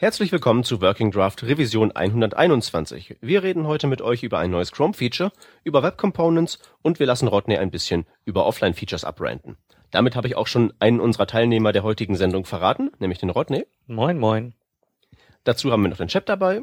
Herzlich willkommen zu Working Draft Revision 121. Wir reden heute mit euch über ein neues Chrome-Feature, über Web Components und wir lassen Rodney ein bisschen über Offline-Features abranten. Damit habe ich auch schon einen unserer Teilnehmer der heutigen Sendung verraten, nämlich den Rodney. Moin, moin. Dazu haben wir noch den Chat dabei.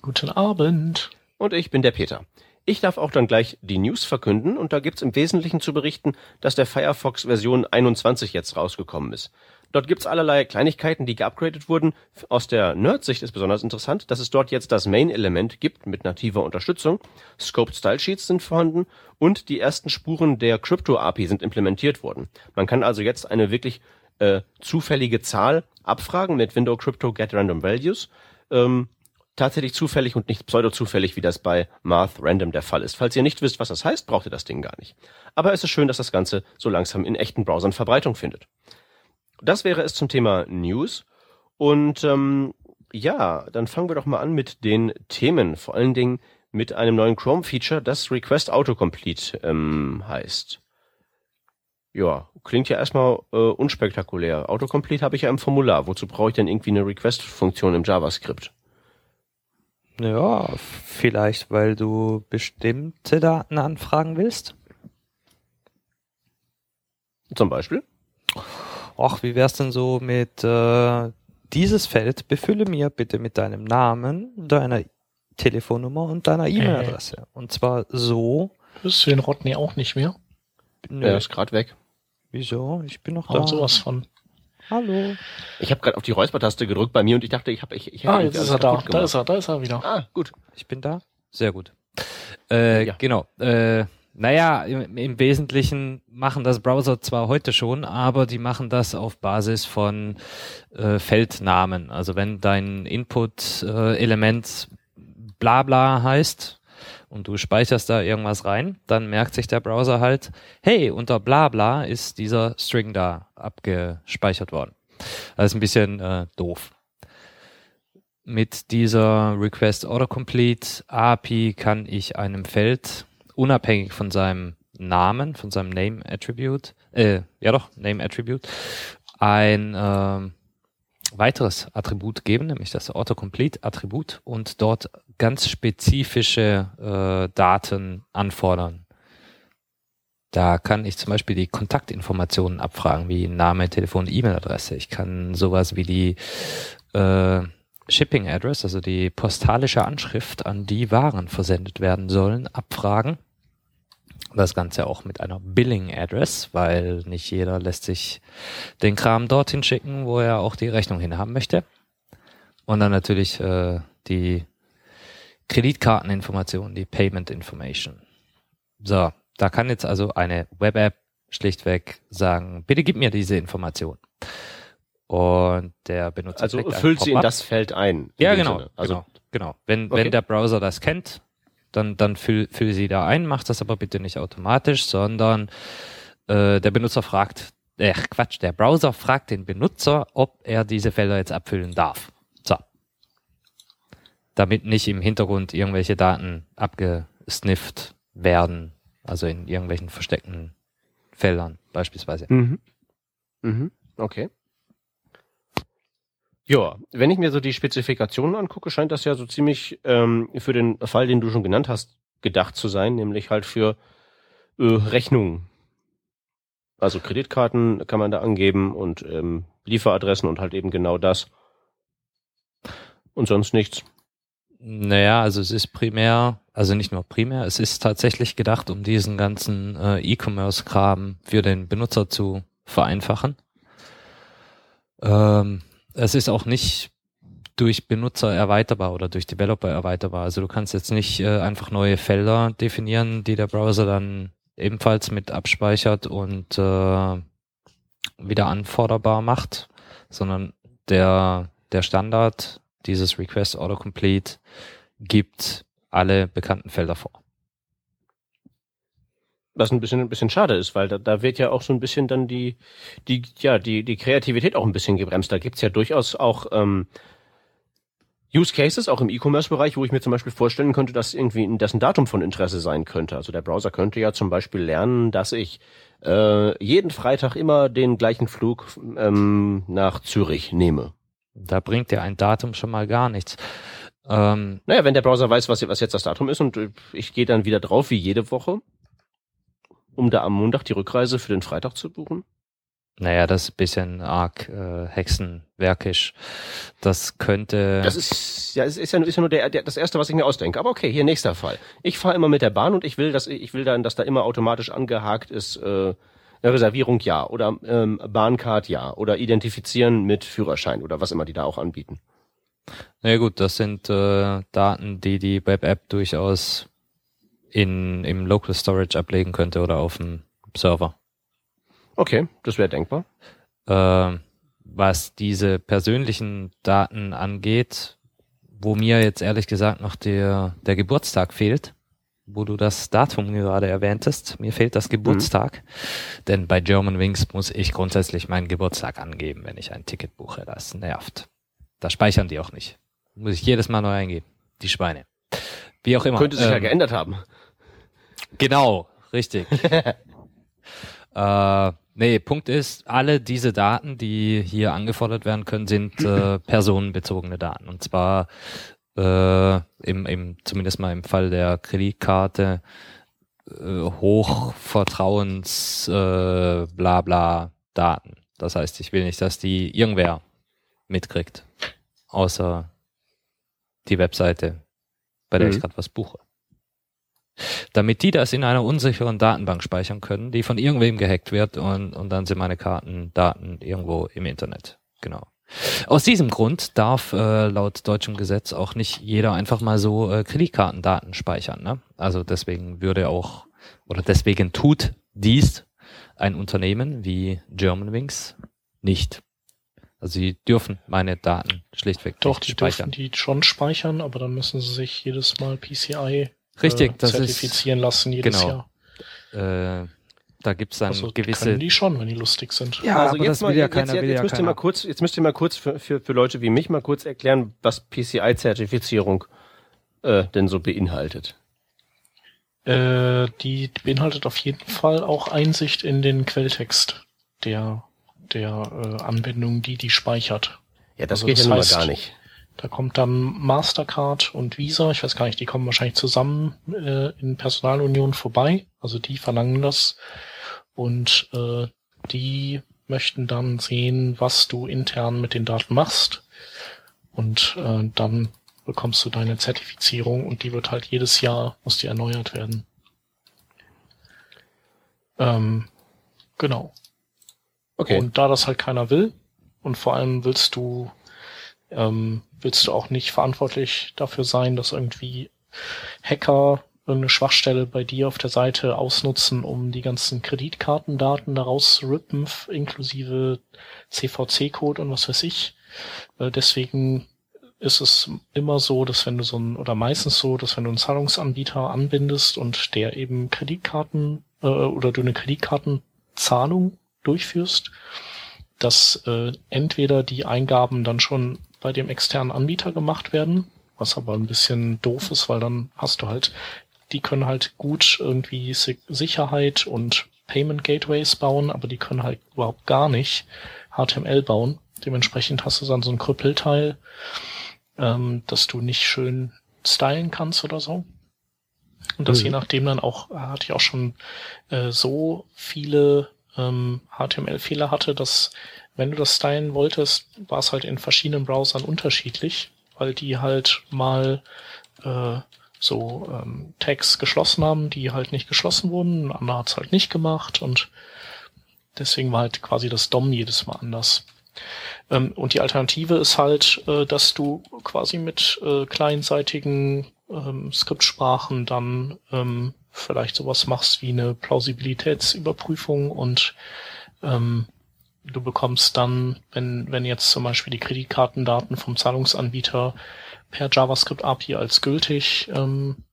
Guten Abend. Und ich bin der Peter. Ich darf auch dann gleich die News verkünden und da gibt's im Wesentlichen zu berichten, dass der Firefox Version 21 jetzt rausgekommen ist. Dort gibt's allerlei Kleinigkeiten, die geupgradet wurden. Aus der Nerd-Sicht ist besonders interessant, dass es dort jetzt das Main-Element gibt mit nativer Unterstützung. Scoped Style Sheets sind vorhanden und die ersten Spuren der Crypto-API sind implementiert worden. Man kann also jetzt eine wirklich äh, zufällige Zahl abfragen mit Window Crypto Get Random Values. Ähm, tatsächlich zufällig und nicht pseudo-zufällig, wie das bei Math Random der Fall ist. Falls ihr nicht wisst, was das heißt, braucht ihr das Ding gar nicht. Aber es ist schön, dass das Ganze so langsam in echten Browsern Verbreitung findet. Das wäre es zum Thema News. Und ähm, ja, dann fangen wir doch mal an mit den Themen. Vor allen Dingen mit einem neuen Chrome-Feature, das Request Autocomplete ähm, heißt. Ja, klingt ja erstmal äh, unspektakulär. Autocomplete habe ich ja im Formular. Wozu brauche ich denn irgendwie eine Request-Funktion im JavaScript? Ja, vielleicht, weil du bestimmte Daten anfragen willst. Zum Beispiel? ach, wie wär's denn so mit äh, dieses Feld, befülle mir bitte mit deinem Namen, deiner Telefonnummer und deiner E-Mail-Adresse. Äh. Und zwar so. Hörst du den Rodney auch nicht mehr? Nö. Er ist gerade weg. Wieso? Ich bin noch da. sowas von. Hallo. Ich habe gerade auf die Räuspertaste gedrückt bei mir und ich dachte, ich habe ich, ich Ah, jetzt ist er da. Gemacht. Da ist er, da ist er wieder. Ah, gut. Ich bin da. Sehr gut. Äh, ja. Genau. Äh, naja, im, im Wesentlichen machen das Browser zwar heute schon, aber die machen das auf Basis von äh, Feldnamen. Also wenn dein Input-Element äh, bla bla heißt und du speicherst da irgendwas rein, dann merkt sich der Browser halt, hey, unter bla bla ist dieser String da abgespeichert worden. Das ist ein bisschen äh, doof. Mit dieser Request Autocomplete API kann ich einem Feld unabhängig von seinem Namen, von seinem Name Attribute, äh, ja doch, Name Attribute, ein äh, weiteres Attribut geben, nämlich das Autocomplete-Attribut und dort ganz spezifische äh, Daten anfordern. Da kann ich zum Beispiel die Kontaktinformationen abfragen, wie Name, Telefon, E-Mail-Adresse. Ich kann sowas wie die äh, Shipping Address, also die postalische Anschrift, an die Waren versendet werden sollen, abfragen. Das Ganze auch mit einer Billing Address, weil nicht jeder lässt sich den Kram dorthin schicken, wo er auch die Rechnung hinhaben möchte. Und dann natürlich äh, die Kreditkarteninformation, die Payment Information. So, da kann jetzt also eine Web-App schlichtweg sagen, bitte gib mir diese Information. Und der Benutzer also füllt sie in das Feld ein. Ja, genau, also genau, genau. Wenn okay. wenn der Browser das kennt, dann dann füll, füll sie da ein, macht das aber bitte nicht automatisch, sondern äh, der Benutzer fragt, äh, Quatsch, der Browser fragt den Benutzer, ob er diese Felder jetzt abfüllen darf. So. Damit nicht im Hintergrund irgendwelche Daten abgesnifft werden, also in irgendwelchen versteckten Feldern beispielsweise. Mhm. Mhm. Okay. Ja, wenn ich mir so die Spezifikationen angucke, scheint das ja so ziemlich ähm, für den Fall, den du schon genannt hast, gedacht zu sein, nämlich halt für äh, Rechnungen. Also Kreditkarten kann man da angeben und ähm, Lieferadressen und halt eben genau das. Und sonst nichts. Naja, also es ist primär, also nicht nur primär, es ist tatsächlich gedacht, um diesen ganzen äh, E-Commerce-Kram für den Benutzer zu vereinfachen. Ähm, es ist auch nicht durch Benutzer erweiterbar oder durch Developer erweiterbar. Also du kannst jetzt nicht äh, einfach neue Felder definieren, die der Browser dann ebenfalls mit abspeichert und äh, wieder anforderbar macht, sondern der, der Standard dieses Request Autocomplete gibt alle bekannten Felder vor. Was ein bisschen, ein bisschen schade ist, weil da, da wird ja auch so ein bisschen dann die, die, ja, die, die Kreativität auch ein bisschen gebremst. Da gibt's ja durchaus auch ähm, Use Cases, auch im E-Commerce-Bereich, wo ich mir zum Beispiel vorstellen könnte, dass irgendwie dessen Datum von Interesse sein könnte. Also der Browser könnte ja zum Beispiel lernen, dass ich äh, jeden Freitag immer den gleichen Flug ähm, nach Zürich nehme. Da bringt dir ein Datum schon mal gar nichts. Ähm, naja, wenn der Browser weiß, was, was jetzt das Datum ist und ich gehe dann wieder drauf wie jede Woche, um da am Montag die Rückreise für den Freitag zu buchen. Naja, das ist ein bisschen arg äh, hexenwerkisch. Das könnte. Das ist ja, ist, ist ja, ist ja nur der, der, das erste, was ich mir ausdenke. Aber okay, hier nächster Fall. Ich fahre immer mit der Bahn und ich will, dass ich will dann, dass da immer automatisch angehakt ist. Äh, eine Reservierung ja oder ähm, Bahncard ja oder identifizieren mit Führerschein oder was immer die da auch anbieten. Na ja, gut, das sind äh, Daten, die die Web-App durchaus in im Local Storage ablegen könnte oder auf dem Server. Okay, das wäre denkbar. Äh, was diese persönlichen Daten angeht, wo mir jetzt ehrlich gesagt noch der, der Geburtstag fehlt, wo du das Datum gerade erwähntest. Mir fehlt das Geburtstag, mhm. denn bei German Wings muss ich grundsätzlich meinen Geburtstag angeben, wenn ich ein Ticket buche. Das nervt. Da speichern die auch nicht. Muss ich jedes Mal neu eingeben. Die Schweine. Wie auch immer. Könnte sich ähm, ja geändert haben. Genau, richtig. äh, Nee, Punkt ist, alle diese Daten, die hier angefordert werden können, sind äh, personenbezogene Daten. Und zwar äh, im, im, zumindest mal im Fall der Kreditkarte äh, Hochvertrauens äh, bla bla Daten. Das heißt, ich will nicht, dass die irgendwer mitkriegt, außer die Webseite, bei der mhm. ich gerade was buche damit die das in einer unsicheren Datenbank speichern können, die von irgendwem gehackt wird und, und dann sind meine Kartendaten irgendwo im Internet. Genau. Aus diesem Grund darf äh, laut deutschem Gesetz auch nicht jeder einfach mal so äh, Kreditkartendaten speichern. Ne? Also deswegen würde auch oder deswegen tut dies ein Unternehmen wie Germanwings nicht. Also sie dürfen meine Daten schlichtweg Doch, nicht speichern. Doch, die dürfen die schon speichern, aber dann müssen sie sich jedes Mal PCI Richtig, äh, das zertifizieren ist, lassen jedes genau. Jahr. Äh, da gibt's dann also, gewisse. Können die schon, wenn die lustig sind. Ja, also aber jetzt das will ja keiner. Jetzt, jetzt, jetzt müsst ihr mal kurz, jetzt müsst ihr mal kurz für, für, für Leute wie mich mal kurz erklären, was PCI-Zertifizierung äh, denn so beinhaltet. Äh, die beinhaltet auf jeden Fall auch Einsicht in den Quelltext der der äh, Anwendung, die die speichert. Ja, das also geht das ja nun mal gar nicht. Da kommt dann Mastercard und Visa, ich weiß gar nicht, die kommen wahrscheinlich zusammen äh, in Personalunion vorbei. Also die verlangen das. Und äh, die möchten dann sehen, was du intern mit den Daten machst. Und äh, dann bekommst du deine Zertifizierung und die wird halt jedes Jahr, muss die erneuert werden. Ähm, genau. Okay. Und da das halt keiner will und vor allem willst du ähm, willst du auch nicht verantwortlich dafür sein, dass irgendwie Hacker eine Schwachstelle bei dir auf der Seite ausnutzen, um die ganzen Kreditkartendaten daraus zu rippen, inklusive CVC-Code und was weiß ich. Deswegen ist es immer so, dass wenn du so ein, oder meistens so, dass wenn du einen Zahlungsanbieter anbindest und der eben Kreditkarten äh, oder du eine Kreditkartenzahlung durchführst, dass äh, entweder die Eingaben dann schon bei dem externen Anbieter gemacht werden, was aber ein bisschen doof ist, weil dann hast du halt, die können halt gut irgendwie Sicherheit und Payment Gateways bauen, aber die können halt überhaupt gar nicht HTML bauen. Dementsprechend hast du dann so ein Krüppelteil, ähm, dass du nicht schön stylen kannst oder so. Und das mhm. je nachdem dann auch, hatte ich auch schon äh, so viele ähm, HTML-Fehler hatte, dass wenn du das stylen wolltest, war es halt in verschiedenen Browsern unterschiedlich, weil die halt mal äh, so ähm, Tags geschlossen haben, die halt nicht geschlossen wurden, ein anderer hat's halt nicht gemacht und deswegen war halt quasi das DOM jedes Mal anders. Ähm, und die Alternative ist halt, äh, dass du quasi mit äh, kleinseitigen ähm, Skriptsprachen dann ähm, vielleicht sowas machst wie eine Plausibilitätsüberprüfung und ähm, du bekommst dann, wenn, wenn jetzt zum Beispiel die Kreditkartendaten vom Zahlungsanbieter per JavaScript API als gültig ähm,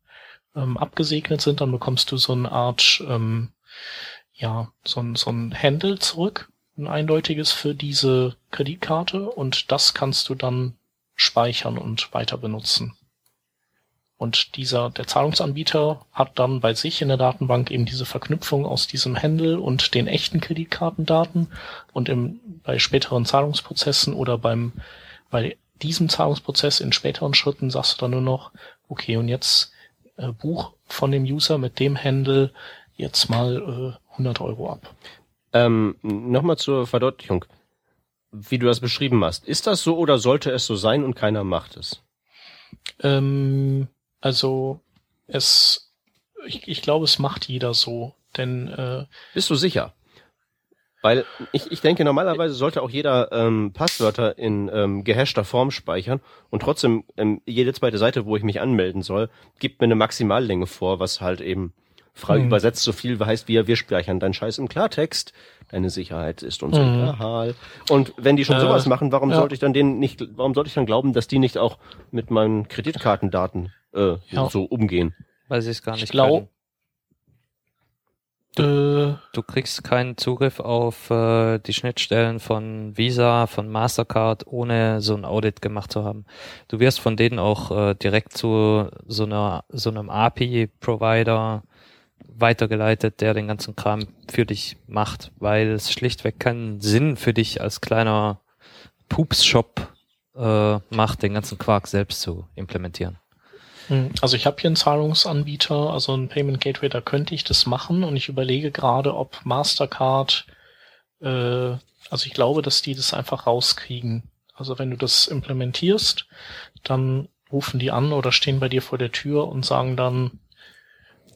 ähm, abgesegnet sind, dann bekommst du so eine Art, ähm, ja, so ein, so ein Handle zurück, ein eindeutiges für diese Kreditkarte und das kannst du dann speichern und weiter benutzen. Und dieser, der Zahlungsanbieter hat dann bei sich in der Datenbank eben diese Verknüpfung aus diesem Handle und den echten Kreditkartendaten und im, bei späteren Zahlungsprozessen oder beim bei diesem Zahlungsprozess in späteren Schritten sagst du dann nur noch, okay, und jetzt äh, buch von dem User mit dem Handle jetzt mal äh, 100 Euro ab. Ähm, Nochmal zur Verdeutlichung, wie du das beschrieben hast. Ist das so oder sollte es so sein und keiner macht es? Ähm, also es, ich, ich glaube, es macht jeder so, denn äh, bist du sicher? Weil ich, ich denke, normalerweise sollte auch jeder ähm, Passwörter in ähm, gehashter Form speichern und trotzdem ähm, jede zweite Seite, wo ich mich anmelden soll, gibt mir eine Maximallänge vor, was halt eben frei hm. übersetzt so viel heißt wie wir speichern deinen Scheiß im Klartext. Deine Sicherheit ist uns hm. egal. Und wenn die schon äh, sowas machen, warum ja. sollte ich dann denen nicht, warum sollte ich dann glauben, dass die nicht auch mit meinen Kreditkartendaten äh, ja. so umgehen? Sie es gar nicht ich glaube Du, äh. du, kriegst keinen Zugriff auf äh, die Schnittstellen von Visa, von Mastercard, ohne so ein Audit gemacht zu haben. Du wirst von denen auch äh, direkt zu so einer so einem API-Provider weitergeleitet, der den ganzen Kram für dich macht, weil es schlichtweg keinen Sinn für dich als kleiner Pups-Shop äh, macht, den ganzen Quark selbst zu implementieren. Hm, also ich habe hier einen Zahlungsanbieter, also ein Payment Gateway, da könnte ich das machen und ich überlege gerade, ob Mastercard, äh, also ich glaube, dass die das einfach rauskriegen. Also wenn du das implementierst, dann rufen die an oder stehen bei dir vor der Tür und sagen dann,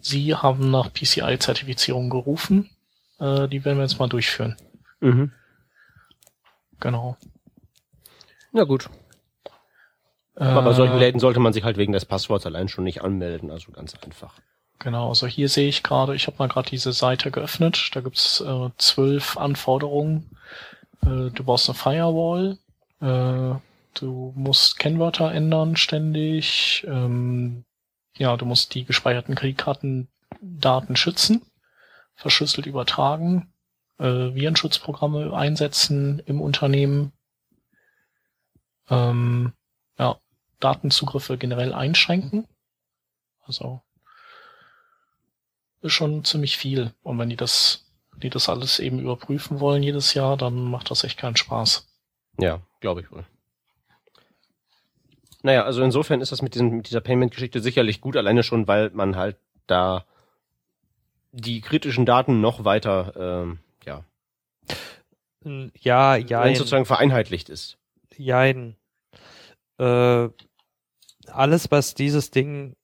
sie haben nach PCI-Zertifizierung gerufen, äh, die werden wir jetzt mal durchführen. Mhm. Genau. Na gut. Aber bei solchen äh, Läden sollte man sich halt wegen des Passworts allein schon nicht anmelden, also ganz einfach. Genau, also hier sehe ich gerade, ich habe mal gerade diese Seite geöffnet, da gibt's äh, zwölf Anforderungen. Äh, du brauchst eine Firewall, äh, du musst Kennwörter ändern ständig, ähm, ja, du musst die gespeicherten Kreditkartendaten schützen, verschlüsselt übertragen, äh, Virenschutzprogramme einsetzen im Unternehmen. Ähm, ja, Datenzugriffe generell einschränken. Also ist schon ziemlich viel. Und wenn die das, die das alles eben überprüfen wollen jedes Jahr, dann macht das echt keinen Spaß. Ja, glaube ich wohl. Naja, also insofern ist das mit, diesem, mit dieser Payment-Geschichte sicherlich gut, alleine schon, weil man halt da die kritischen Daten noch weiter, ähm, ja. Ja, ja. sozusagen vereinheitlicht ist. Jein. Äh, alles, was dieses Ding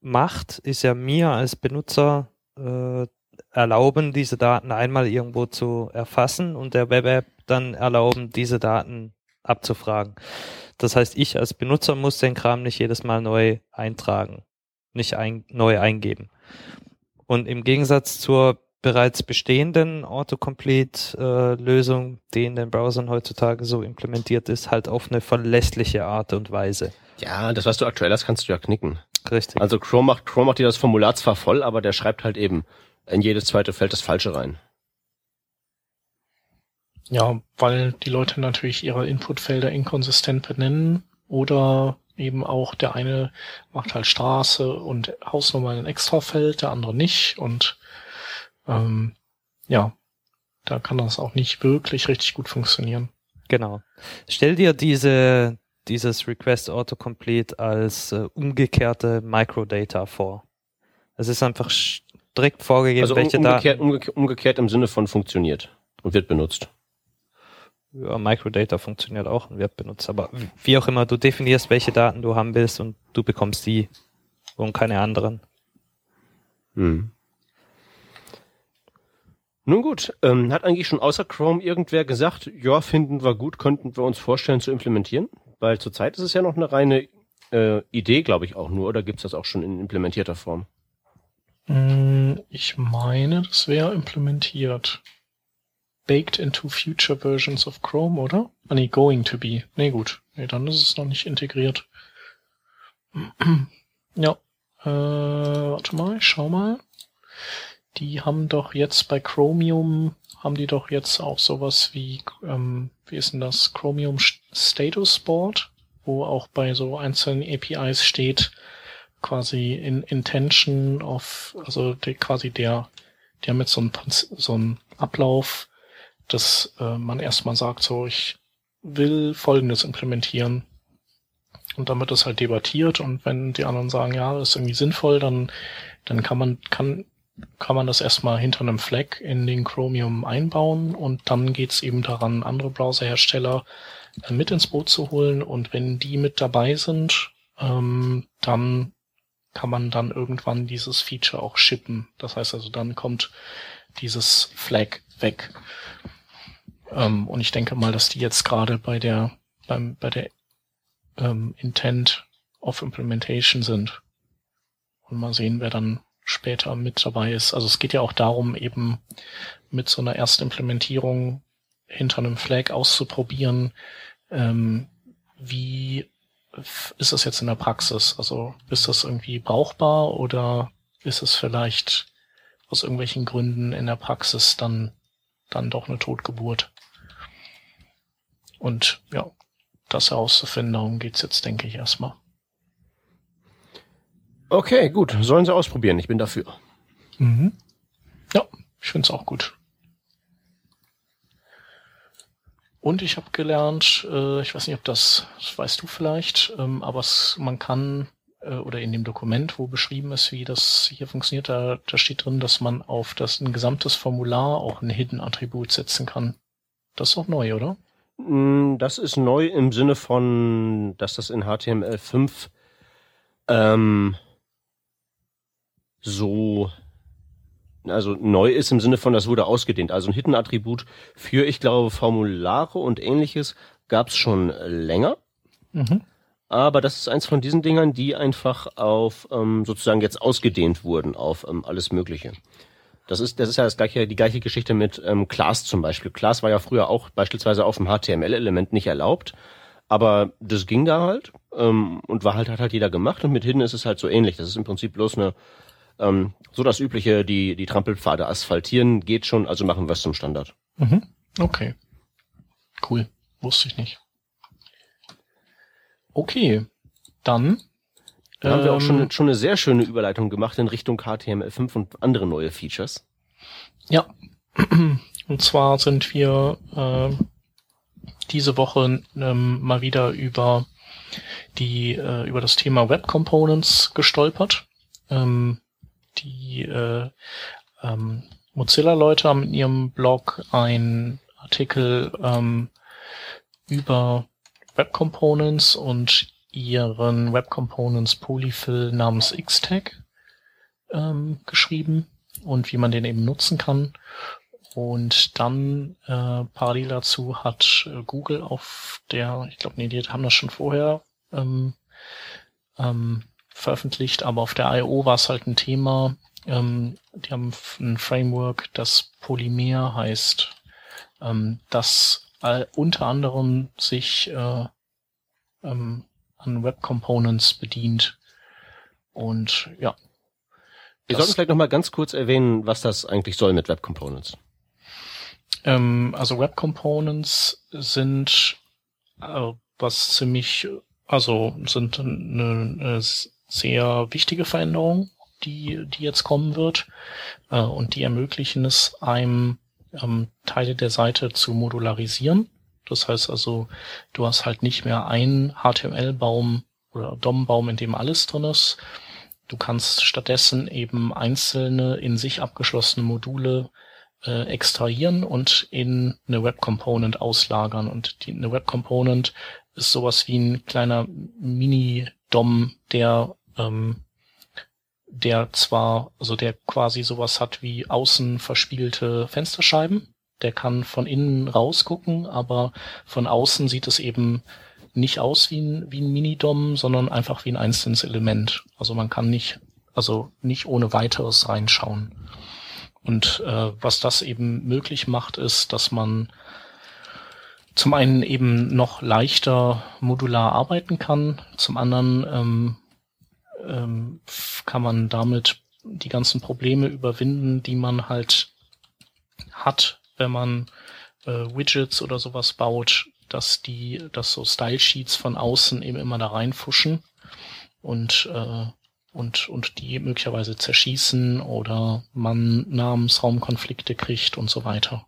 macht, ist ja mir als Benutzer äh, erlauben, diese Daten einmal irgendwo zu erfassen und der Web-App dann erlauben, diese Daten abzufragen. Das heißt, ich als Benutzer muss den Kram nicht jedes Mal neu eintragen, nicht ein, neu eingeben. Und im Gegensatz zur bereits bestehenden Autocomplete-Lösung, die in den Browsern heutzutage so implementiert ist, halt auf eine verlässliche Art und Weise. Ja, das, was du aktuell hast, kannst du ja knicken. Richtig. Also Chrome macht, Chrome macht dir das Formular zwar voll, aber der schreibt halt eben in jedes zweite Feld das Falsche rein. Ja, weil die Leute natürlich ihre Inputfelder inkonsistent benennen oder eben auch der eine macht halt Straße und Hausnummer in ein Extrafeld, der andere nicht und ähm, ja, da kann das auch nicht wirklich richtig gut funktionieren. Genau. Stell dir diese, dieses Request Autocomplete als äh, umgekehrte Microdata vor. Es ist einfach strikt vorgegeben, also welche umgekehrt, Daten. Umgekehrt, umgekehrt im Sinne von funktioniert und wird benutzt. Ja, Microdata funktioniert auch und wird benutzt, aber wie auch immer, du definierst, welche Daten du haben willst und du bekommst die und keine anderen. Hm. Nun gut, ähm, hat eigentlich schon außer Chrome irgendwer gesagt, ja, finden wir gut, könnten wir uns vorstellen zu implementieren? Weil zurzeit ist es ja noch eine reine äh, Idee, glaube ich, auch nur, oder gibt's das auch schon in implementierter Form? Mm, ich meine, das wäre implementiert. Baked into future versions of Chrome, oder? Ah, nee, going to be. Nee, gut. Nee, dann ist es noch nicht integriert. ja. Äh, warte mal, ich schau mal die haben doch jetzt bei Chromium, haben die doch jetzt auch sowas wie, ähm, wie ist denn das, Chromium Status Board, wo auch bei so einzelnen APIs steht, quasi in Intention of, also der, quasi der, der mit so einem so einem Ablauf, dass äh, man erstmal sagt, so ich will Folgendes implementieren. Und dann wird das halt debattiert und wenn die anderen sagen, ja, das ist irgendwie sinnvoll, dann, dann kann man, kann, kann man das erstmal hinter einem Flag in den Chromium einbauen und dann geht's eben daran, andere Browserhersteller mit ins Boot zu holen und wenn die mit dabei sind, ähm, dann kann man dann irgendwann dieses Feature auch shippen. Das heißt also, dann kommt dieses Flag weg. Ähm, und ich denke mal, dass die jetzt gerade bei der beim, bei der ähm, Intent of Implementation sind. Und mal sehen, wer dann später mit dabei ist. Also es geht ja auch darum, eben mit so einer Erstimplementierung hinter einem Flag auszuprobieren, ähm, wie ist das jetzt in der Praxis? Also ist das irgendwie brauchbar oder ist es vielleicht aus irgendwelchen Gründen in der Praxis dann, dann doch eine Totgeburt? Und ja, das herauszufinden, darum geht's jetzt, denke ich, erstmal. Okay, gut. Sollen sie ausprobieren. Ich bin dafür. Mhm. Ja, ich finde es auch gut. Und ich habe gelernt, äh, ich weiß nicht, ob das, das weißt du vielleicht, ähm, aber es, man kann, äh, oder in dem Dokument, wo beschrieben ist, wie das hier funktioniert, da, da steht drin, dass man auf das ein gesamtes Formular auch ein Hidden-Attribut setzen kann. Das ist auch neu, oder? Mm, das ist neu im Sinne von, dass das in HTML5 ähm, so also neu ist im Sinne von, das wurde ausgedehnt. Also ein Hidden-Attribut für, ich glaube, Formulare und ähnliches gab es schon länger. Mhm. Aber das ist eins von diesen Dingern, die einfach auf ähm, sozusagen jetzt ausgedehnt wurden auf ähm, alles Mögliche. Das ist, das ist ja das gleiche, die gleiche Geschichte mit ähm, Class zum Beispiel. Class war ja früher auch beispielsweise auf dem HTML-Element nicht erlaubt, aber das ging da halt ähm, und war halt hat halt jeder gemacht und mit Hidden ist es halt so ähnlich. Das ist im Prinzip bloß eine ähm, so das übliche, die die Trampelpfade asphaltieren geht schon, also machen wir es zum Standard. Mhm. Okay, cool, wusste ich nicht. Okay, dann da haben wir auch schon, ähm, schon eine sehr schöne Überleitung gemacht in Richtung HTML5 und andere neue Features. Ja. Und zwar sind wir äh, diese Woche ähm, mal wieder über die äh, über das Thema Web Components gestolpert. Ähm, die äh, ähm, Mozilla-Leute haben in ihrem Blog einen Artikel ähm, über Web Components und ihren Web Components Polyfill namens Xtag ähm, geschrieben und wie man den eben nutzen kann. Und dann äh, parallel dazu hat äh, Google auf der, ich glaube, nee, die haben das schon vorher ähm, ähm, veröffentlicht, aber auf der I.O. war es halt ein Thema. Ähm, die haben ein Framework, das Polymer heißt, ähm, das äh, unter anderem sich äh, ähm, an Web Components bedient. Und ja. Wir sollten vielleicht nochmal ganz kurz erwähnen, was das eigentlich soll mit Web Components. Ähm, also Web Components sind äh, was ziemlich, also sind eine, eine sehr wichtige Veränderung, die, die jetzt kommen wird. Äh, und die ermöglichen es einem, ähm, Teile der Seite zu modularisieren. Das heißt also, du hast halt nicht mehr einen HTML-Baum oder DOM-Baum, in dem alles drin ist. Du kannst stattdessen eben einzelne in sich abgeschlossene Module äh, extrahieren und in eine Web Component auslagern. Und die, eine Web Component ist sowas wie ein kleiner Mini-DOM, der ähm, der zwar, also der quasi sowas hat wie außen verspielte Fensterscheiben, der kann von innen rausgucken, aber von außen sieht es eben nicht aus wie ein, wie ein Minidom, sondern einfach wie ein einzelnes Element. Also man kann nicht, also nicht ohne weiteres reinschauen. Und äh, was das eben möglich macht, ist, dass man zum einen eben noch leichter modular arbeiten kann, zum anderen ähm, ähm, kann man damit die ganzen Probleme überwinden, die man halt hat, wenn man äh, Widgets oder sowas baut, dass die, dass so Style Sheets von außen eben immer da reinfuschen und äh, und und die möglicherweise zerschießen oder man Namensraumkonflikte kriegt und so weiter.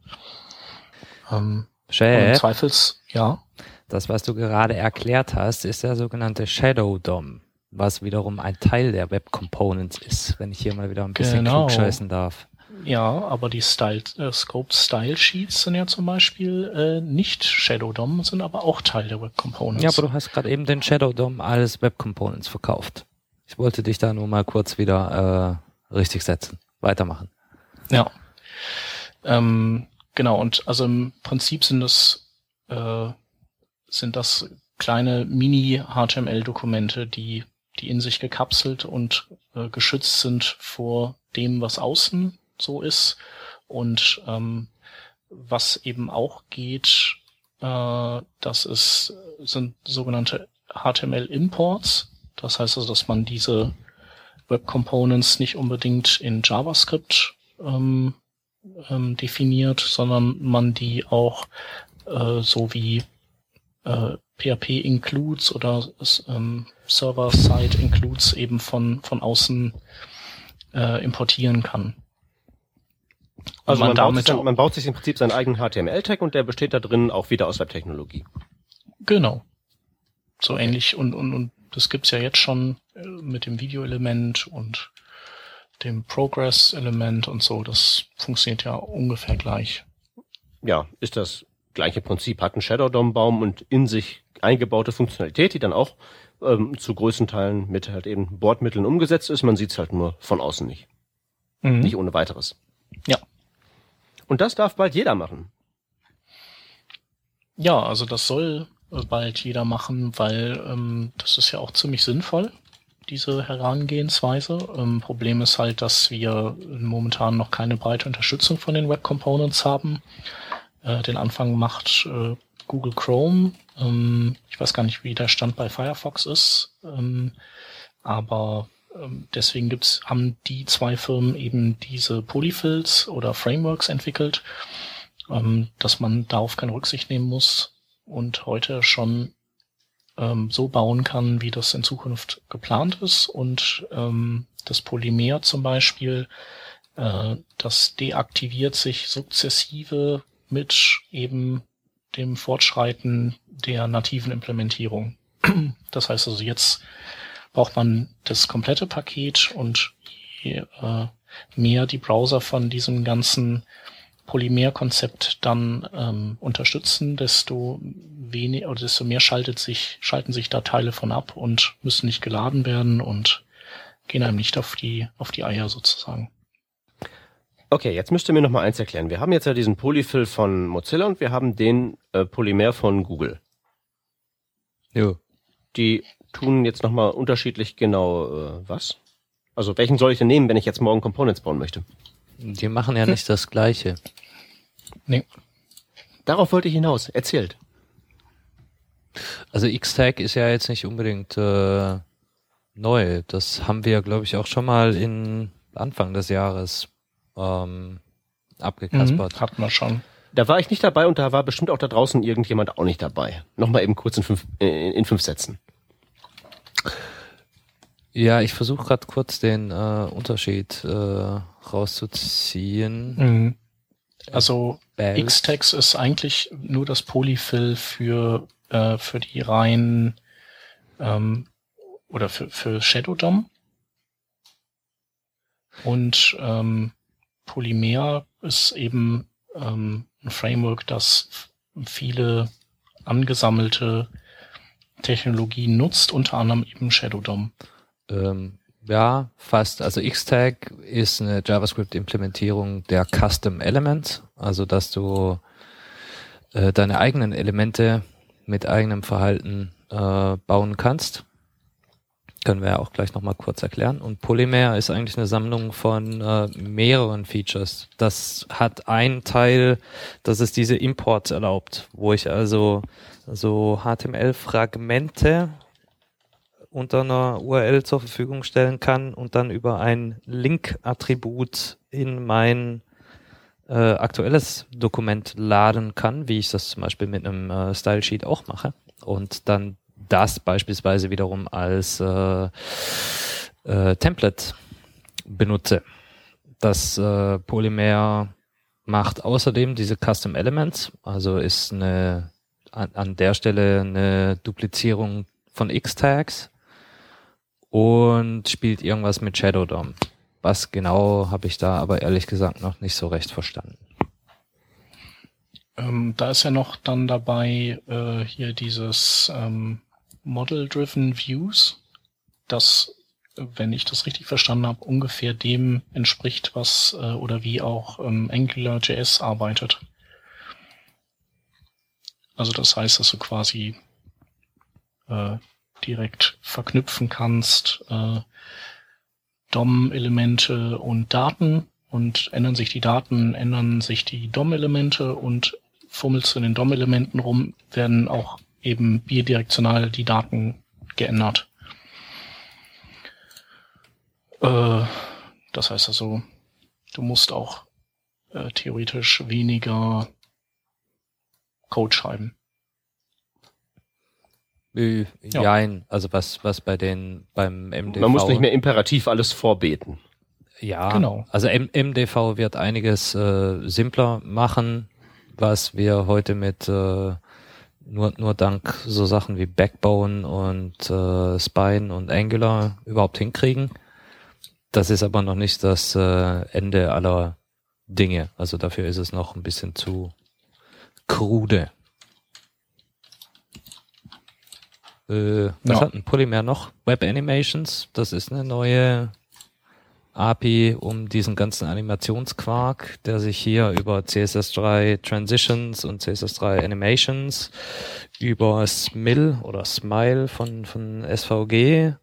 Ähm, Chat, Zweifels, ja. Das, was du gerade erklärt hast, ist der sogenannte Shadow DOM, was wiederum ein Teil der Web Components ist, wenn ich hier mal wieder ein bisschen genau. klugscheißen darf. Ja, aber die Style, äh, Scope Style Sheets sind ja zum Beispiel äh, nicht Shadow DOM, sind aber auch Teil der Web Components. Ja, aber du hast gerade eben den Shadow DOM als Web Components verkauft. Ich wollte dich da nur mal kurz wieder äh, richtig setzen. Weitermachen. Ja. Ähm, genau, und also im Prinzip sind das äh, sind das kleine Mini-HTML-Dokumente, die, die in sich gekapselt und äh, geschützt sind vor dem, was außen so ist. Und ähm, was eben auch geht, äh, das ist, sind sogenannte HTML-Imports. Das heißt also, dass man diese Web Components nicht unbedingt in JavaScript ähm, ähm, definiert, sondern man die auch äh, so wie äh, PHP Includes oder ähm, Server-Side Includes eben von, von außen äh, importieren kann. Also man, man, baut sich dann, man baut sich im Prinzip seinen eigenen HTML-Tag und der besteht da drin auch wieder aus Webtechnologie. Genau. So ähnlich und, und, und das gibt's ja jetzt schon äh, mit dem Video-Element und dem Progress-Element und so. Das funktioniert ja ungefähr gleich. Ja, ist das gleiche Prinzip, hat einen Shadow DOM-Baum und in sich eingebaute Funktionalität, die dann auch ähm, zu größten Teilen mit halt eben Bordmitteln umgesetzt ist. Man sieht es halt nur von außen nicht. Mhm. Nicht ohne weiteres. Ja. Und das darf bald jeder machen. Ja, also das soll bald jeder machen, weil ähm, das ist ja auch ziemlich sinnvoll, diese Herangehensweise. Ähm, Problem ist halt, dass wir momentan noch keine breite Unterstützung von den Web Components haben. Äh, den Anfang macht äh, Google Chrome. Ähm, ich weiß gar nicht, wie der Stand bei Firefox ist, ähm, aber ähm, deswegen gibt's, haben die zwei Firmen eben diese Polyfills oder Frameworks entwickelt, ähm, dass man darauf keine Rücksicht nehmen muss und heute schon ähm, so bauen kann, wie das in Zukunft geplant ist. Und ähm, das Polymer zum Beispiel, äh, das deaktiviert sich sukzessive mit eben dem Fortschreiten der nativen Implementierung. Das heißt also, jetzt braucht man das komplette Paket und je äh, mehr die Browser von diesem ganzen Polymer-Konzept dann ähm, unterstützen, desto weniger oder desto mehr schaltet sich, schalten sich da Teile von ab und müssen nicht geladen werden und gehen einem nicht auf die, auf die Eier sozusagen. Okay, jetzt müsst ihr mir noch mal eins erklären. Wir haben jetzt ja diesen Polyfill von Mozilla und wir haben den äh, Polymer von Google. Jo. Die tun jetzt noch mal unterschiedlich genau äh, was? Also welchen soll ich denn nehmen, wenn ich jetzt morgen Components bauen möchte? Die machen ja nicht das Gleiche. Nee. Darauf wollte ich hinaus. Erzählt. Also Xtag ist ja jetzt nicht unbedingt äh, neu. Das haben wir, glaube ich, auch schon mal in Anfang des Jahres ähm, abgekaspert. Mhm, hat man schon. Da war ich nicht dabei und da war bestimmt auch da draußen irgendjemand auch nicht dabei. Nochmal eben kurz in fünf, äh, in fünf Sätzen. Ja, ich versuche gerade kurz den äh, Unterschied äh, rauszuziehen. Mhm. Also Xtex ist eigentlich nur das Polyfill für äh, für die rein ähm, oder für für Shadow DOM und ähm, Polymer ist eben ähm, ein Framework, das viele angesammelte Technologien nutzt, unter anderem eben Shadow DOM. Ähm, ja, fast. Also Xtag ist eine JavaScript-Implementierung der Custom Elements, also dass du äh, deine eigenen Elemente mit eigenem Verhalten äh, bauen kannst. Können wir ja auch gleich nochmal kurz erklären. Und Polymer ist eigentlich eine Sammlung von äh, mehreren Features. Das hat einen Teil, dass es diese Imports erlaubt, wo ich also so HTML-Fragmente unter einer URL zur Verfügung stellen kann und dann über ein Link-Attribut in mein äh, aktuelles Dokument laden kann, wie ich das zum Beispiel mit einem äh, Style Sheet auch mache. Und dann das beispielsweise wiederum als äh, äh, Template benutze. Das äh, Polymer macht außerdem diese Custom Elements, also ist eine an, an der Stelle eine Duplizierung von X-Tags und spielt irgendwas mit Shadow DOM. Was genau habe ich da aber ehrlich gesagt noch nicht so recht verstanden. Ähm, da ist ja noch dann dabei äh, hier dieses ähm, Model-Driven Views, das, wenn ich das richtig verstanden habe, ungefähr dem entspricht, was äh, oder wie auch ähm, AngularJS arbeitet. Also das heißt, dass du quasi äh, direkt verknüpfen kannst äh, DOM-Elemente und Daten und ändern sich die Daten, ändern sich die DOM-Elemente und fummelst du in den DOM-Elementen rum, werden auch eben bidirektional die Daten geändert. Äh, das heißt also, du musst auch äh, theoretisch weniger Code schreiben. Äh, Jein, also was, was bei den, beim MDV. Man muss nicht mehr imperativ alles vorbeten. Ja, genau. Also M MDV wird einiges äh, simpler machen, was wir heute mit äh, nur, nur dank so Sachen wie Backbone und äh, Spine und Angular überhaupt hinkriegen. Das ist aber noch nicht das äh, Ende aller Dinge. Also dafür ist es noch ein bisschen zu krude. Äh, was ja. hat ein Polymer noch? Web Animations, das ist eine neue API, um diesen ganzen Animationsquark, der sich hier über CSS3 Transitions und CSS3 Animations, über SMIL oder Smile von, von SVG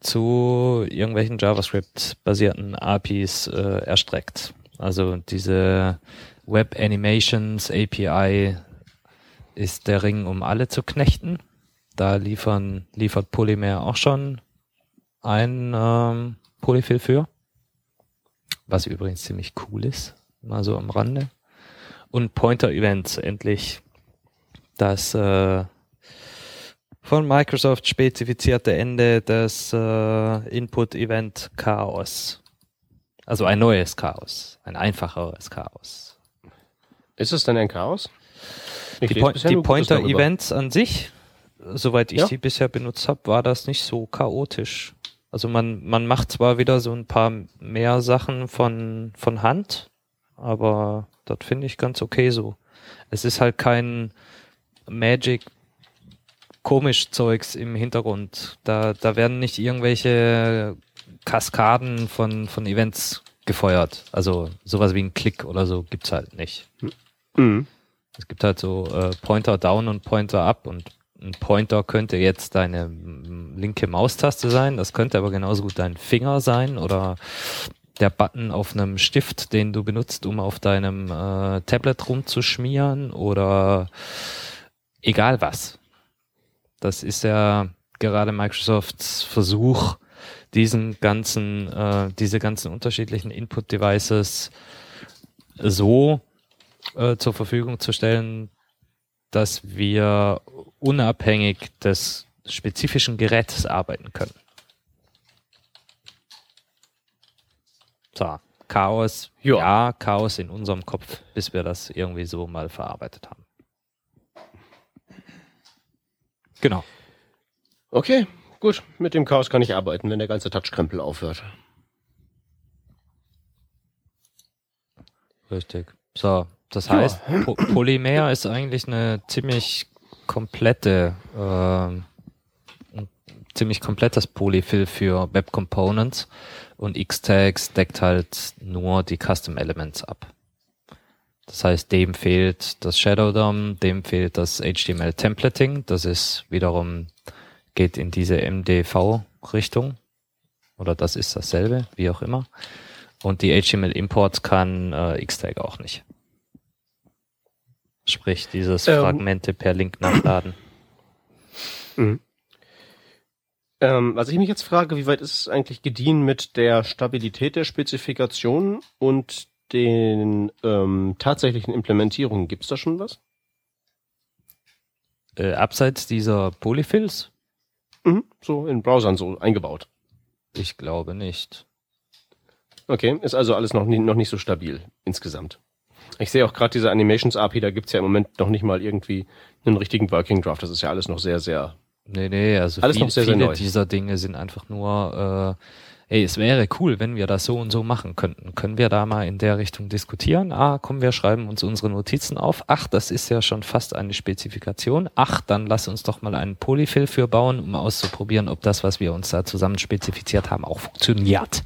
zu irgendwelchen JavaScript-basierten APIs äh, erstreckt. Also diese Web Animations API ist der Ring, um alle zu knechten. Da liefern, liefert Polymer auch schon ein ähm, Polyfill für. Was übrigens ziemlich cool ist. Mal so am Rande. Und Pointer Events endlich. Das äh, von Microsoft spezifizierte Ende des äh, Input Event Chaos. Also ein neues Chaos. Ein einfacheres Chaos. Ist es denn ein Chaos? Ich die, po die Pointer Events an sich soweit ich ja? die bisher benutzt habe, war das nicht so chaotisch. Also man, man macht zwar wieder so ein paar mehr Sachen von, von Hand, aber das finde ich ganz okay so. Es ist halt kein Magic komisch Zeugs im Hintergrund. Da, da werden nicht irgendwelche Kaskaden von, von Events gefeuert. Also sowas wie ein Klick oder so gibt's halt nicht. Mhm. Es gibt halt so äh, Pointer down und Pointer up und ein Pointer könnte jetzt deine linke Maustaste sein, das könnte aber genauso gut dein Finger sein oder der Button auf einem Stift, den du benutzt, um auf deinem äh, Tablet rumzuschmieren oder egal was. Das ist ja gerade Microsofts Versuch, diesen ganzen, äh, diese ganzen unterschiedlichen Input-Devices so äh, zur Verfügung zu stellen, dass wir unabhängig des spezifischen Gerätes arbeiten können. So, Chaos, ja. ja, Chaos in unserem Kopf, bis wir das irgendwie so mal verarbeitet haben. Genau. Okay, gut. Mit dem Chaos kann ich arbeiten, wenn der ganze Touchkrempel aufhört. Richtig. So, das heißt, ja. po Polymer ist eigentlich eine ziemlich komplette, äh, ziemlich komplettes Polyfill für Web Components und Xtags deckt halt nur die Custom Elements ab. Das heißt, dem fehlt das Shadow DOM, dem fehlt das HTML Templating, das ist wiederum, geht in diese MDV Richtung. Oder das ist dasselbe, wie auch immer. Und die HTML Imports kann äh, Xtag auch nicht. Sprich, dieses ähm, Fragmente per Link nachladen. Mhm. Ähm, was ich mich jetzt frage, wie weit ist es eigentlich gediehen mit der Stabilität der Spezifikation und den ähm, tatsächlichen Implementierungen? Gibt es da schon was? Äh, abseits dieser Polyfills? Mhm, so in Browsern so eingebaut. Ich glaube nicht. Okay, ist also alles noch, nie, noch nicht so stabil insgesamt. Ich sehe auch gerade diese Animations API, da gibt's ja im Moment noch nicht mal irgendwie einen richtigen Working Draft. Das ist ja alles noch sehr, sehr. Nee, nee, also alles viel, noch sehr, sehr viele neu. dieser Dinge sind einfach nur, äh, ey, es wäre cool, wenn wir das so und so machen könnten. Können wir da mal in der Richtung diskutieren? Ah, komm, wir schreiben uns unsere Notizen auf. Ach, das ist ja schon fast eine Spezifikation. Ach, dann lass uns doch mal einen Polyfill für bauen, um auszuprobieren, ob das, was wir uns da zusammen spezifiziert haben, auch funktioniert.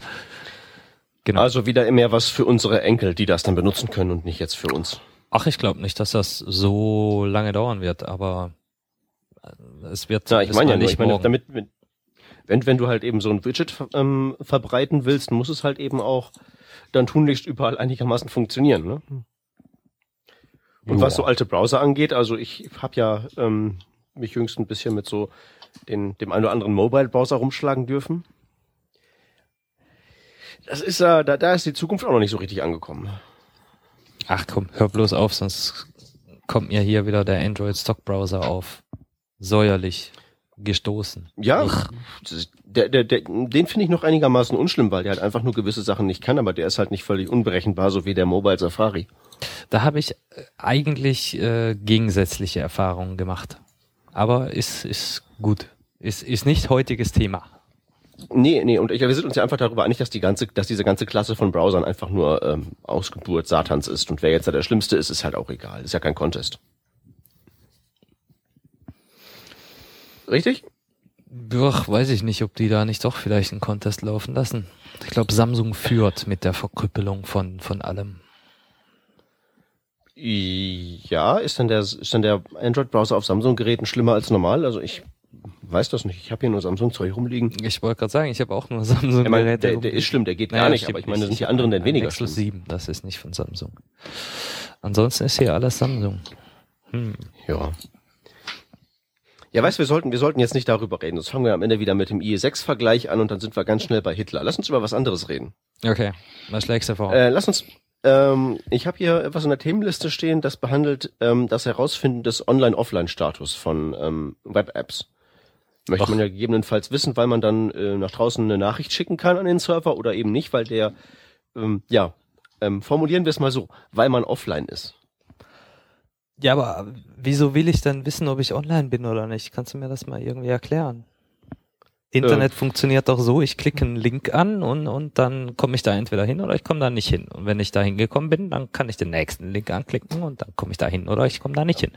Genau. Also wieder mehr was für unsere Enkel, die das dann benutzen können und nicht jetzt für uns. Ach, ich glaube nicht, dass das so lange dauern wird, aber äh, es wird ja, ich meine ja nicht, ich meine, damit, wenn, wenn du halt eben so ein Widget ähm, verbreiten willst, muss es halt eben auch dann tunlichst überall einigermaßen funktionieren. Ne? Und was so alte Browser angeht, also ich habe ja ähm, mich jüngst ein bisschen mit so den, dem einen oder anderen Mobile-Browser rumschlagen dürfen. Das ist äh, da, da ist die Zukunft auch noch nicht so richtig angekommen. Ach komm, hör bloß auf, sonst kommt mir hier wieder der Android Stock Browser auf. Säuerlich gestoßen. Ja, der, der, der, den finde ich noch einigermaßen unschlimm, weil der halt einfach nur gewisse Sachen nicht kann, aber der ist halt nicht völlig unberechenbar, so wie der Mobile Safari. da habe ich äh, eigentlich äh, gegensätzliche Erfahrungen gemacht. Aber ist, ist gut. Ist, ist nicht heutiges Thema. Nee, nee, und ich, wir sind uns ja einfach darüber einig, dass die ganze, dass diese ganze Klasse von Browsern einfach nur ähm, Ausgeburt Satans ist. Und wer jetzt da der Schlimmste ist, ist halt auch egal. Ist ja kein Contest. Richtig? Ach, weiß ich nicht, ob die da nicht doch vielleicht einen Contest laufen lassen. Ich glaube, Samsung führt mit der Verkrüppelung von, von allem. Ja, ist denn der, ist denn der Android-Browser auf Samsung-Geräten schlimmer als normal? Also ich weiß das nicht. Ich habe hier nur Samsung-Zeug rumliegen. Ich wollte gerade sagen, ich habe auch nur Ich meine, der, der ist schlimm, der geht Naja, gar nicht, aber ich meine, nicht. sind die anderen denn weniger Nexus schlimm? 7, das ist nicht von Samsung. Ansonsten ist hier alles Samsung. Hm. Ja. Ja, weißt, wir sollten, wir sollten jetzt nicht darüber reden. Sonst fangen wir am Ende wieder mit dem IE6-Vergleich an und dann sind wir ganz schnell bei Hitler. Lass uns über was anderes reden. Okay, was schlägst du vor? Äh, lass uns. Ähm, ich habe hier etwas in der Themenliste stehen, das behandelt ähm, das Herausfinden des Online-Offline-Status von ähm, Web-Apps. Möchte Ach. man ja gegebenenfalls wissen, weil man dann äh, nach draußen eine Nachricht schicken kann an den Server oder eben nicht, weil der, ähm, ja, ähm, formulieren wir es mal so, weil man offline ist. ja, aber wieso will ich dann wissen, ob ich online bin oder nicht? Kannst du mir das mal irgendwie erklären? Internet funktioniert doch so, ich klicke einen Link an und, und dann komme ich da entweder hin oder ich komme da nicht hin. Und wenn ich da hingekommen bin, dann kann ich den nächsten Link anklicken und dann komme ich da hin oder ich komme da nicht hin.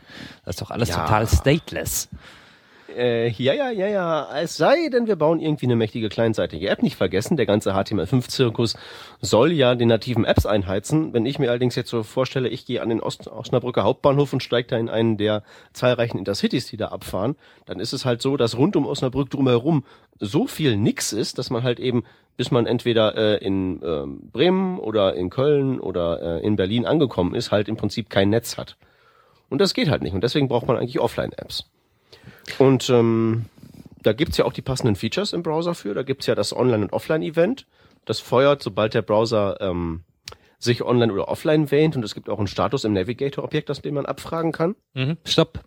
Das ist doch alles Ja. total stateless. Äh, ja, ja, ja, ja. Es sei denn, wir bauen irgendwie eine mächtige kleinseitige App. Nicht vergessen, der ganze HTML5-Zirkus soll ja den nativen Apps einheizen. Wenn ich mir allerdings jetzt so vorstelle, ich gehe an den Ost Osnabrücker Hauptbahnhof und steige da in einen der zahlreichen Intercities, die da abfahren, dann ist es halt so, dass rund um Osnabrück drumherum so viel nix ist, dass man halt eben, bis man entweder äh, in ähm, Bremen oder in Köln oder äh, in Berlin angekommen ist, halt im Prinzip kein Netz hat. Und das geht halt nicht. Und deswegen braucht man eigentlich Offline-Apps. Und ähm, da gibt's ja auch die passenden Features im Browser für. Da gibt's ja das Online- und Offline-Event. Das feuert, sobald der Browser ähm, sich online oder offline wähnt. Und es gibt auch einen Status im Navigator-Objekt, das den man abfragen kann. Mhm. Stopp.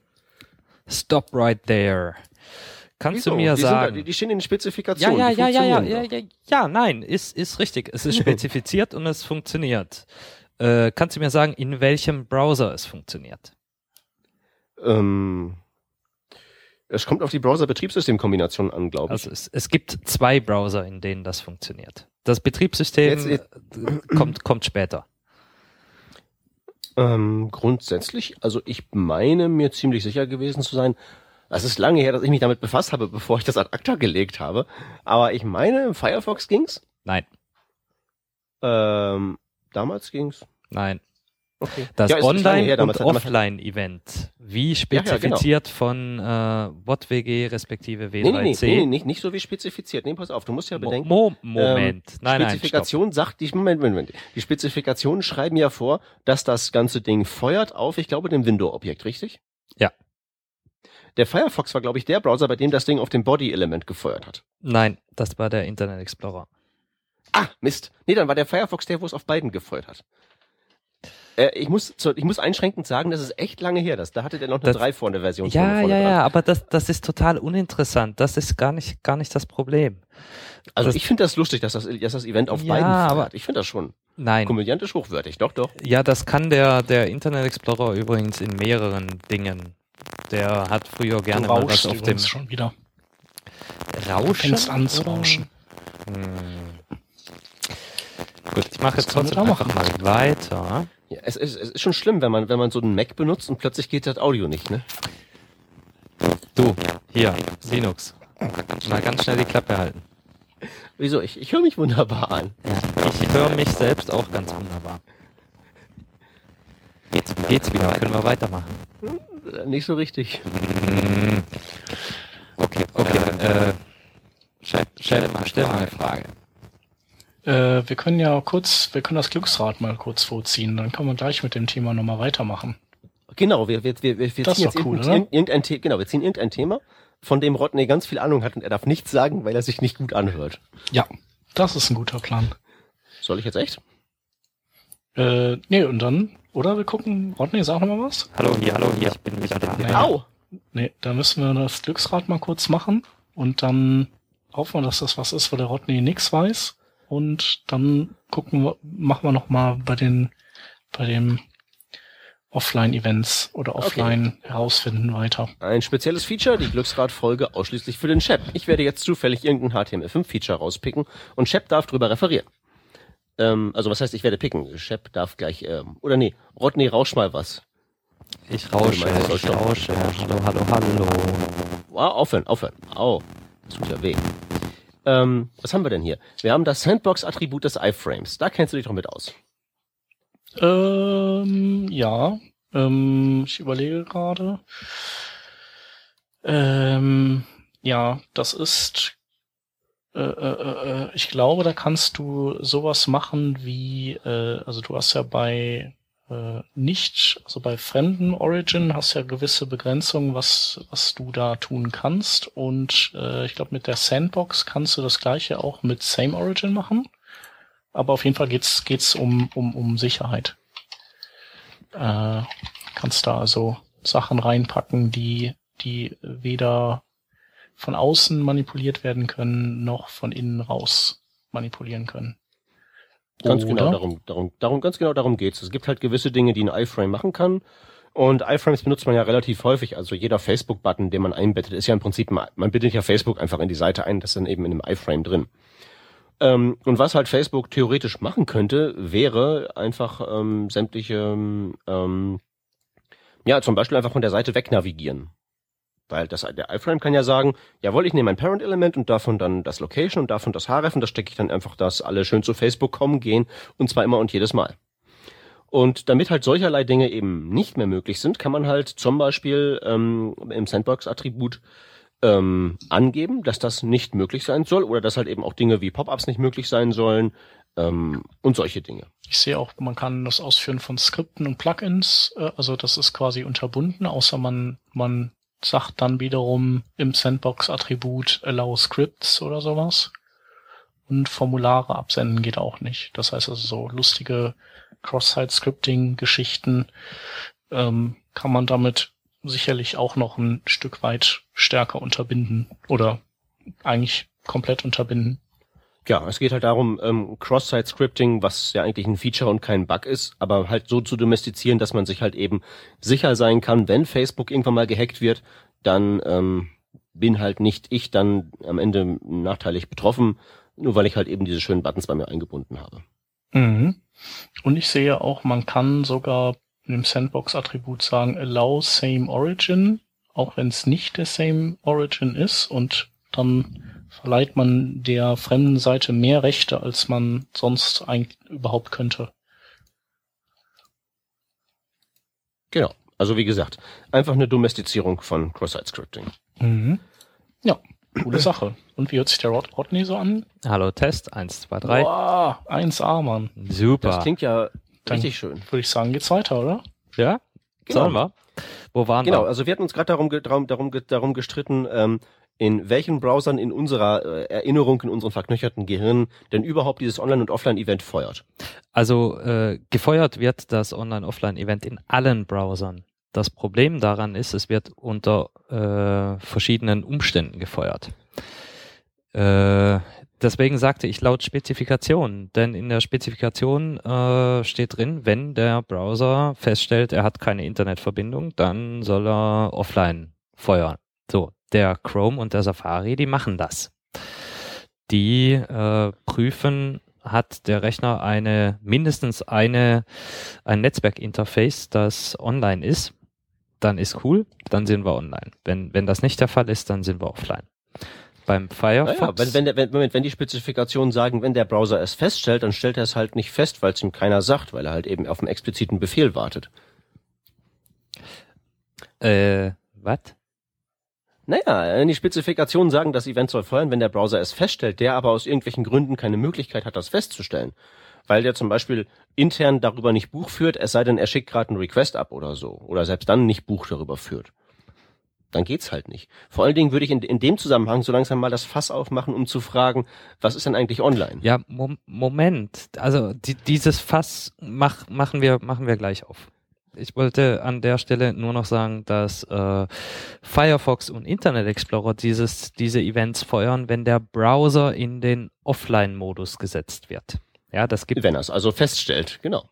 Stop right there. Kannst Wieso? du mir die, sind da, sagen? die, stehen in den Ja, Spezifikationen. ja, ja, ja, ja, ja, doch. ja, ja, nein, ist, ist richtig. Es ist spezifiziert und es funktioniert. Äh, kannst du mir sagen, in welchem Browser es funktioniert? Ähm, es kommt auf die Browser-Betriebssystem-Kombination an, glaube ich. Also es, es gibt zwei Browser, in denen das funktioniert. Das Betriebssystem Jetzt- jetzt- äh, kommt, kommt später. Ähm, grundsätzlich, also ich meine mir ziemlich sicher gewesen zu sein, es ist lange her, dass ich mich damit befasst habe, bevor ich das ad acta gelegt habe, aber ich meine, im Firefox ging's. Nein, Ähm, damals ging's. nein. Okay. Das Ja, Online- her, und Offline-Event, wie ja, genau. spezifiziert von äh, WhatWG respektive W3C? Nee, nee, nee, nee, nee, nicht, nicht so wie spezifiziert. Nee, pass auf, du musst ja bedenken. Mo Moment, ähm, nein, nein. Spezifikation sagt, die, Moment, Moment, Moment. Die Spezifikationen schreiben ja vor, dass das ganze Ding feuert auf, ich glaube, dem Window-Objekt, richtig? Ja. Der Firefox war, glaube ich, der Browser, bei dem das Ding auf dem Body-Element gefeuert hat. Nein, das war der Internet Explorer. Ah, Mist. Nee, dann war der Firefox der, wo es auf beiden gefeuert hat. Äh, ich, muss, ich muss einschränkend sagen, das ist echt lange her. Das, da hatte der noch eine das, 3 vorne Version. Ja, ja, ja, aber das, das ist total uninteressant. Das ist gar nicht, gar nicht das Problem. Also das, ich finde das lustig, dass das, dass das Event auf ja, beiden aber hat. Ich finde das schon. Nein. Komödiantisch hochwertig, doch, doch. Ja, das kann der, der Internet Explorer übrigens in mehreren Dingen. Der hat früher gerne mal was auf dem. schon wieder. Rauschen? Du an zu rauschen. Hm. Gut, ich mache jetzt trotzdem einfach mal weiter. Ja, es, es, es ist schon schlimm, wenn man, wenn man so einen Mac benutzt und plötzlich geht das Audio nicht, ne? Du, hier, Linux. Mal ganz schnell die Klappe halten. Wieso? Ich, ich höre mich wunderbar an. Ja, ich höre mich selbst auch ganz wunderbar. Geht's, geht's wieder? Können wir weitermachen? Hm, nicht so richtig. Hm. Okay, okay. Äh, stell, stell, mal, stell mal eine Frage. Äh, wir können ja kurz, wir können das Glücksrad mal kurz vorziehen, dann können wir gleich mit dem Thema nochmal weitermachen. Genau, wir, wir, wir, wir ziehen jetzt cool, irgendein, irgendein, genau, wir ziehen irgendein Thema von dem Rodney ganz viel Ahnung hat und er darf nichts sagen, weil er sich nicht gut anhört. Ja, das ist ein guter Plan. Soll ich jetzt echt? Äh, nee, und dann, oder wir gucken, Rodney, sag noch mal was. Hallo hier, hallo hier, ich bin wieder da. Nee, Au! Nee, da müssen wir das Glücksrad mal kurz machen und dann hoffen wir, dass das was ist, wo der Rodney nix weiß. Und dann gucken wir, machen wir noch mal bei den, bei dem Offline-Events oder offline okay. herausfinden weiter. Ein spezielles Feature, die Glücksrad-Folge ausschließlich für den Shep. Ich werde jetzt zufällig irgendein HTML5-Feature rauspicken und Shep darf drüber referieren. Ähm, also was heißt, ich werde picken? Shep darf gleich, ähm, oder nee, Rodney, rausch mal was. Ich rausche, ich, ich rausche. Hallo, hallo, hallo. Wow, aufhören, aufhören. Au, das tut ja weh. Ähm, was haben wir denn hier? Wir haben das Sandbox-Attribut des iFrames. Da kennst du dich doch mit aus. Ähm, ja. Ähm, ich überlege gerade. Ähm, ja, das ist. Äh, äh, äh, ich glaube, da kannst du sowas machen wie, äh, also du hast ja bei äh, nicht, also bei fremden Origin hast ja gewisse Begrenzungen, was, was du da tun kannst. Und äh, ich glaube, mit der Sandbox kannst du das gleiche auch mit Same Origin machen. Aber auf jeden Fall geht's geht's um, um, um Sicherheit. Äh, kannst da also Sachen reinpacken, die, die weder von außen manipuliert werden können, noch von innen raus manipulieren können. Ganz genau Oder? genau darum, darum, darum, ganz genau darum geht's. Es gibt halt gewisse Dinge, die ein iFrame machen kann. Und iFrames benutzt man ja relativ häufig. Also jeder Facebook-Button, den man einbettet, ist ja im Prinzip, man bittet ja Facebook einfach in die Seite ein, das ist dann eben in einem iFrame drin. Ähm, und was halt Facebook theoretisch machen könnte, wäre einfach ähm, sämtliche, ähm, ja, zum Beispiel einfach von der Seite wegnavigieren. Weil das, der iFrame kann ja sagen, jawohl, ich nehme ein Parent-Element und davon dann das Location und davon das Href und da stecke ich dann einfach, dass alle schön zu Facebook kommen, gehen und zwar immer und jedes Mal. Und damit halt solcherlei Dinge eben nicht mehr möglich sind, kann man halt zum Beispiel ähm, im Sandbox-Attribut ähm, angeben, dass das nicht möglich sein soll oder dass halt eben auch Dinge wie Pop-ups nicht möglich sein sollen ähm, und solche Dinge. Ich sehe auch, man kann das Ausführen von Skripten und Plugins, äh, also das ist quasi unterbunden, außer man man sagt dann wiederum im Sandbox-Attribut Allow Scripts oder sowas. Und Formulare absenden geht auch nicht. Das heißt also so lustige Cross-Site-Scripting-Geschichten ähm, kann man damit sicherlich auch noch ein Stück weit stärker unterbinden oder eigentlich komplett unterbinden. Ja, es geht halt darum, ähm, Cross-Site-Scripting, was ja eigentlich ein Feature und kein Bug ist, aber halt so zu domestizieren, dass man sich halt eben sicher sein kann, wenn Facebook irgendwann mal gehackt wird, dann ähm, bin halt nicht ich dann am Ende nachteilig betroffen, nur weil ich halt eben diese schönen Buttons bei mir eingebunden habe. Mhm. Und ich sehe auch, man kann sogar im Sandbox-Attribut sagen, allow same origin, auch wenn es nicht der same origin ist und dann verleiht man der fremden Seite mehr Rechte, als man sonst eigentlich überhaupt könnte. Genau. Also wie gesagt, einfach eine Domestizierung von Cross-Site-Scripting. Mhm. Ja, coole Sache. Und wie hört sich der Rod Rodney so an? Hallo Test, 1, 2, 3. Boah, 1A, Mann. Super. Das klingt ja richtig schön. Würde ich sagen, geht's weiter, oder? Ja? Genau. Sollen wir? Wo waren genau, wir? Genau, also wir hatten uns gerade darum, darum, darum, darum gestritten, ähm, in welchen Browsern in unserer äh, Erinnerung, in unserem verknöcherten Gehirn denn überhaupt dieses Online- und Offline-Event feuert. Also äh, gefeuert wird das Online-Offline-Event in allen Browsern. Das Problem daran ist, es wird unter äh, verschiedenen Umständen gefeuert. Äh, deswegen sagte ich laut Spezifikation, denn in der Spezifikation äh, steht drin, wenn der Browser feststellt, er hat keine Internetverbindung, dann soll er offline feuern. So, der Chrome und der Safari, die machen das. Die äh, prüfen, hat der Rechner eine mindestens eine ein Netzwerkinterface, das online ist, dann ist cool, dann sind wir online. Wenn wenn das nicht der Fall ist, dann sind wir offline. Beim Firefox. Naja, wenn, wenn, der, wenn, Moment, wenn die Spezifikationen sagen, wenn der Browser es feststellt, dann stellt er es halt nicht fest, weil es ihm keiner sagt, weil er halt eben auf einen expliziten Befehl wartet. Äh, was? Naja, wenn die Spezifikationen sagen, das Event soll feuern, wenn der Browser es feststellt, der aber aus irgendwelchen Gründen keine Möglichkeit hat, das festzustellen. Weil der zum Beispiel intern darüber nicht Buch führt, es sei denn, er schickt gerade einen Request ab oder so. Oder selbst dann nicht Buch darüber führt. Dann geht's halt nicht. Vor allen Dingen würde ich in, in dem Zusammenhang so langsam mal das Fass aufmachen, um zu fragen, was ist denn eigentlich online? Ja, Mo Moment. Also die, dieses Fass mach, machen wir machen wir gleich auf ich wollte an der Stelle nur noch sagen, dass äh, Firefox und Internet Explorer dieses, diese Events feuern, wenn der Browser in den Offline-Modus gesetzt wird. Ja, das gibt. Wenn er es also feststellt, genau.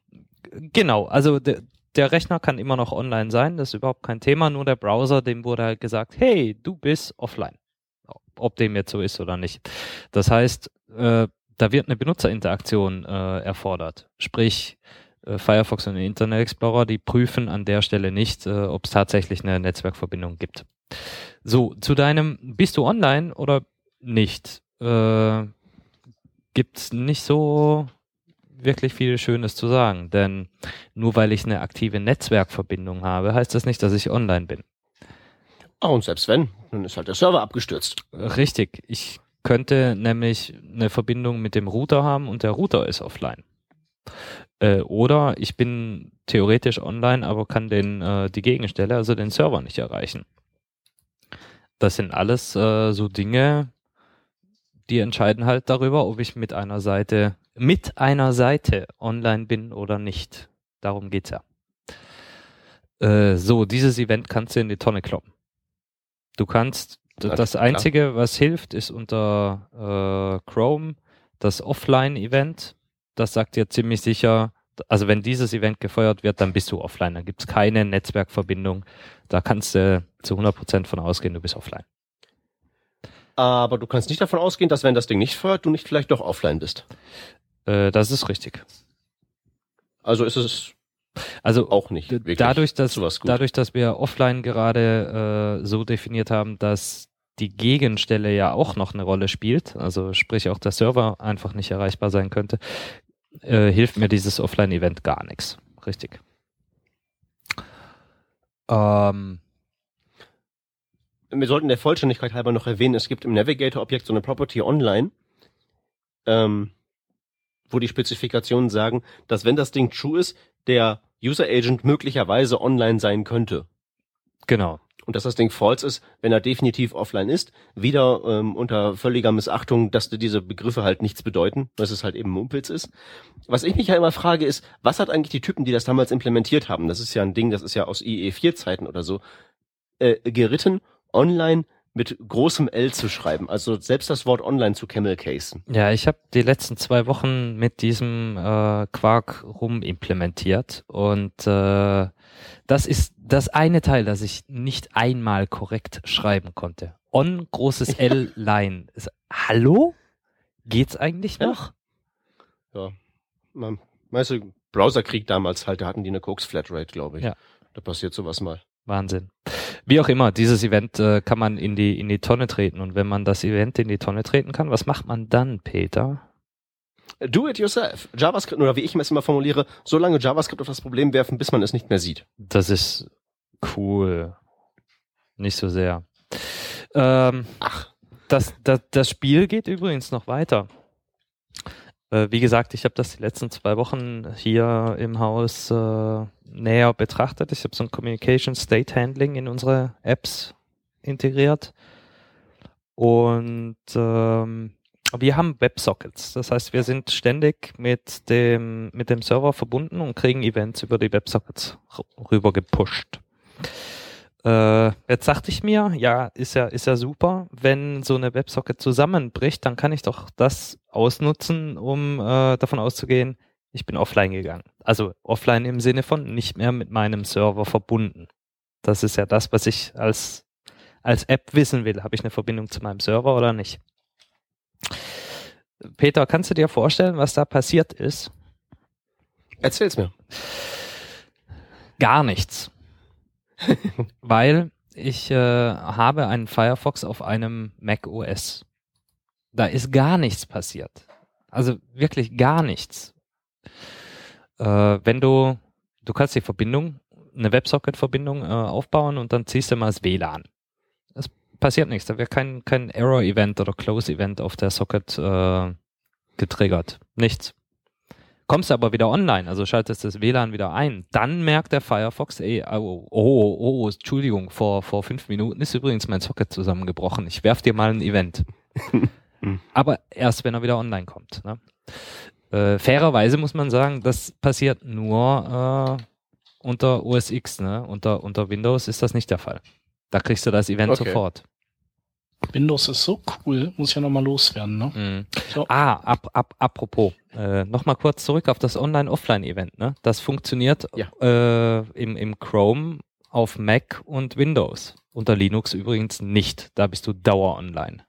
Genau, also de, der Rechner kann immer noch online sein, das ist überhaupt kein Thema, nur der Browser, dem wurde halt gesagt, hey, du bist offline. Ob dem jetzt so ist oder nicht. Das heißt, äh, da wird eine Benutzerinteraktion äh, erfordert. Sprich, Firefox und Internet Explorer, die prüfen an der Stelle nicht, äh, ob es tatsächlich eine Netzwerkverbindung gibt. So, zu deinem, bist du online oder nicht? Äh, gibt's nicht so wirklich viel Schönes zu sagen, denn nur weil ich eine aktive Netzwerkverbindung habe, heißt das nicht, dass ich online bin. Ah, und selbst wenn, dann ist halt der Server abgestürzt. Richtig. Ich könnte nämlich eine Verbindung mit dem Router haben und der Router ist offline. Äh, oder ich bin theoretisch online, aber kann den, äh, die Gegenstelle, also den Server nicht erreichen. Das sind alles äh, so Dinge, die entscheiden halt darüber, ob ich mit einer Seite, mit einer Seite online bin oder nicht. Darum geht's ja. Äh, so, dieses Event kannst du in die Tonne kloppen. Du kannst, das Einzige, was hilft, ist unter äh, Chrome das Offline-Event das sagt dir ziemlich sicher, also wenn dieses Event gefeuert wird, dann bist du offline. Dann gibt es keine Netzwerkverbindung. Da kannst du zu 100% von ausgehen, du bist offline. Aber du kannst nicht davon ausgehen, dass wenn das Ding nicht feuert, du nicht vielleicht doch offline bist. Äh, das ist richtig. Also ist es also auch nicht. Dadurch, dass, dadurch, dass wir offline gerade äh, so definiert haben, dass die Gegenstelle ja auch noch eine Rolle spielt, also sprich auch der Server einfach nicht erreichbar sein könnte, äh, hilft mir dieses Offline-Event gar nichts. Richtig. Ähm, wir sollten der Vollständigkeit halber noch erwähnen, es gibt im Navigator-Objekt so eine Property online, ähm, wo die Spezifikationen sagen, dass wenn das Ding true ist, der User Agent möglicherweise online sein könnte. Genau und dass das Ding false ist, wenn er definitiv offline ist. Wieder ähm, unter völliger Missachtung, dass diese Begriffe halt nichts bedeuten, dass es halt eben Mumpels ist. Was ich mich ja immer frage ist, was hat eigentlich die Typen, die das damals implementiert haben, das ist ja ein Ding, das ist ja aus IE4-Zeiten oder so, äh, geritten, online mit großem L zu schreiben, also selbst das Wort online zu camel casen. Ja, ich habe die letzten zwei Wochen mit diesem äh, Quark rum implementiert und äh, das ist das eine Teil, das ich nicht einmal korrekt schreiben konnte. On, großes L, Line. Hallo? Geht's eigentlich noch? Ja. ja. Meinst du, Browserkrieg damals halt, da hatten die eine Koks Flatrate, glaube ich. Ja. Da passiert sowas mal. Wahnsinn. Wie auch immer, dieses Event äh, kann man in die, in die Tonne treten. Und wenn man das Event in die Tonne treten kann, was macht man dann, Peter? Do it yourself. JavaScript, oder wie ich es immer formuliere, so lange JavaScript auf das Problem werfen, bis man es nicht mehr sieht. Das ist cool. Nicht so sehr. Ähm, Ach. Das, das, das Spiel geht übrigens noch weiter. Äh, wie gesagt, ich habe das die letzten zwei Wochen hier im Haus äh, näher betrachtet. Ich habe so ein Communication State Handling in unsere Apps integriert. Und ähm, wir haben Websockets. Das heißt, wir sind ständig mit dem, mit dem Server verbunden und kriegen Events über die Websockets rüber gepusht. Äh, jetzt sagte ich mir, ja, ist ja, ist ja super, wenn so eine Websocket zusammenbricht, dann kann ich doch das ausnutzen, um äh, davon auszugehen, ich bin offline gegangen. Also offline im Sinne von nicht mehr mit meinem Server verbunden. Das ist ja das, was ich als, als App wissen will. Habe ich eine Verbindung zu meinem Server oder nicht? Peter, kannst du dir vorstellen, was da passiert ist? Erzähl's mir. Gar nichts. Weil ich äh, habe einen Firefox auf einem Mac OS. Da ist gar nichts passiert. Also wirklich gar nichts. Äh, wenn du, du kannst die Verbindung, eine WebSocket-Verbindung äh, aufbauen und dann ziehst du mal das WLAN. Es passiert nichts. Da wird kein, kein Error-Event oder Close-Event auf der Socket äh, getriggert. Nichts. Kommst du aber wieder online, also schaltest das WLAN wieder ein, dann merkt der Firefox, ey, oh, oh, oh, Entschuldigung, vor, vor fünf Minuten ist übrigens mein Socket zusammengebrochen. Ich werf dir mal ein Event. aber erst, wenn er wieder online kommt. Ne? Äh, fairerweise muss man sagen, das passiert nur äh, unter OS X, ne? Unter, unter Windows ist das nicht der Fall. Da kriegst du das Event okay. sofort. Windows ist so cool, muss ich ja nochmal loswerden. Ne? Mhm. So. Ah, ab, ab, apropos, äh, nochmal kurz zurück auf das Online-Offline-Event. Ne? Das funktioniert ja. äh, im, im Chrome auf Mac und Windows. Unter Linux übrigens nicht. Da bist du dauer online.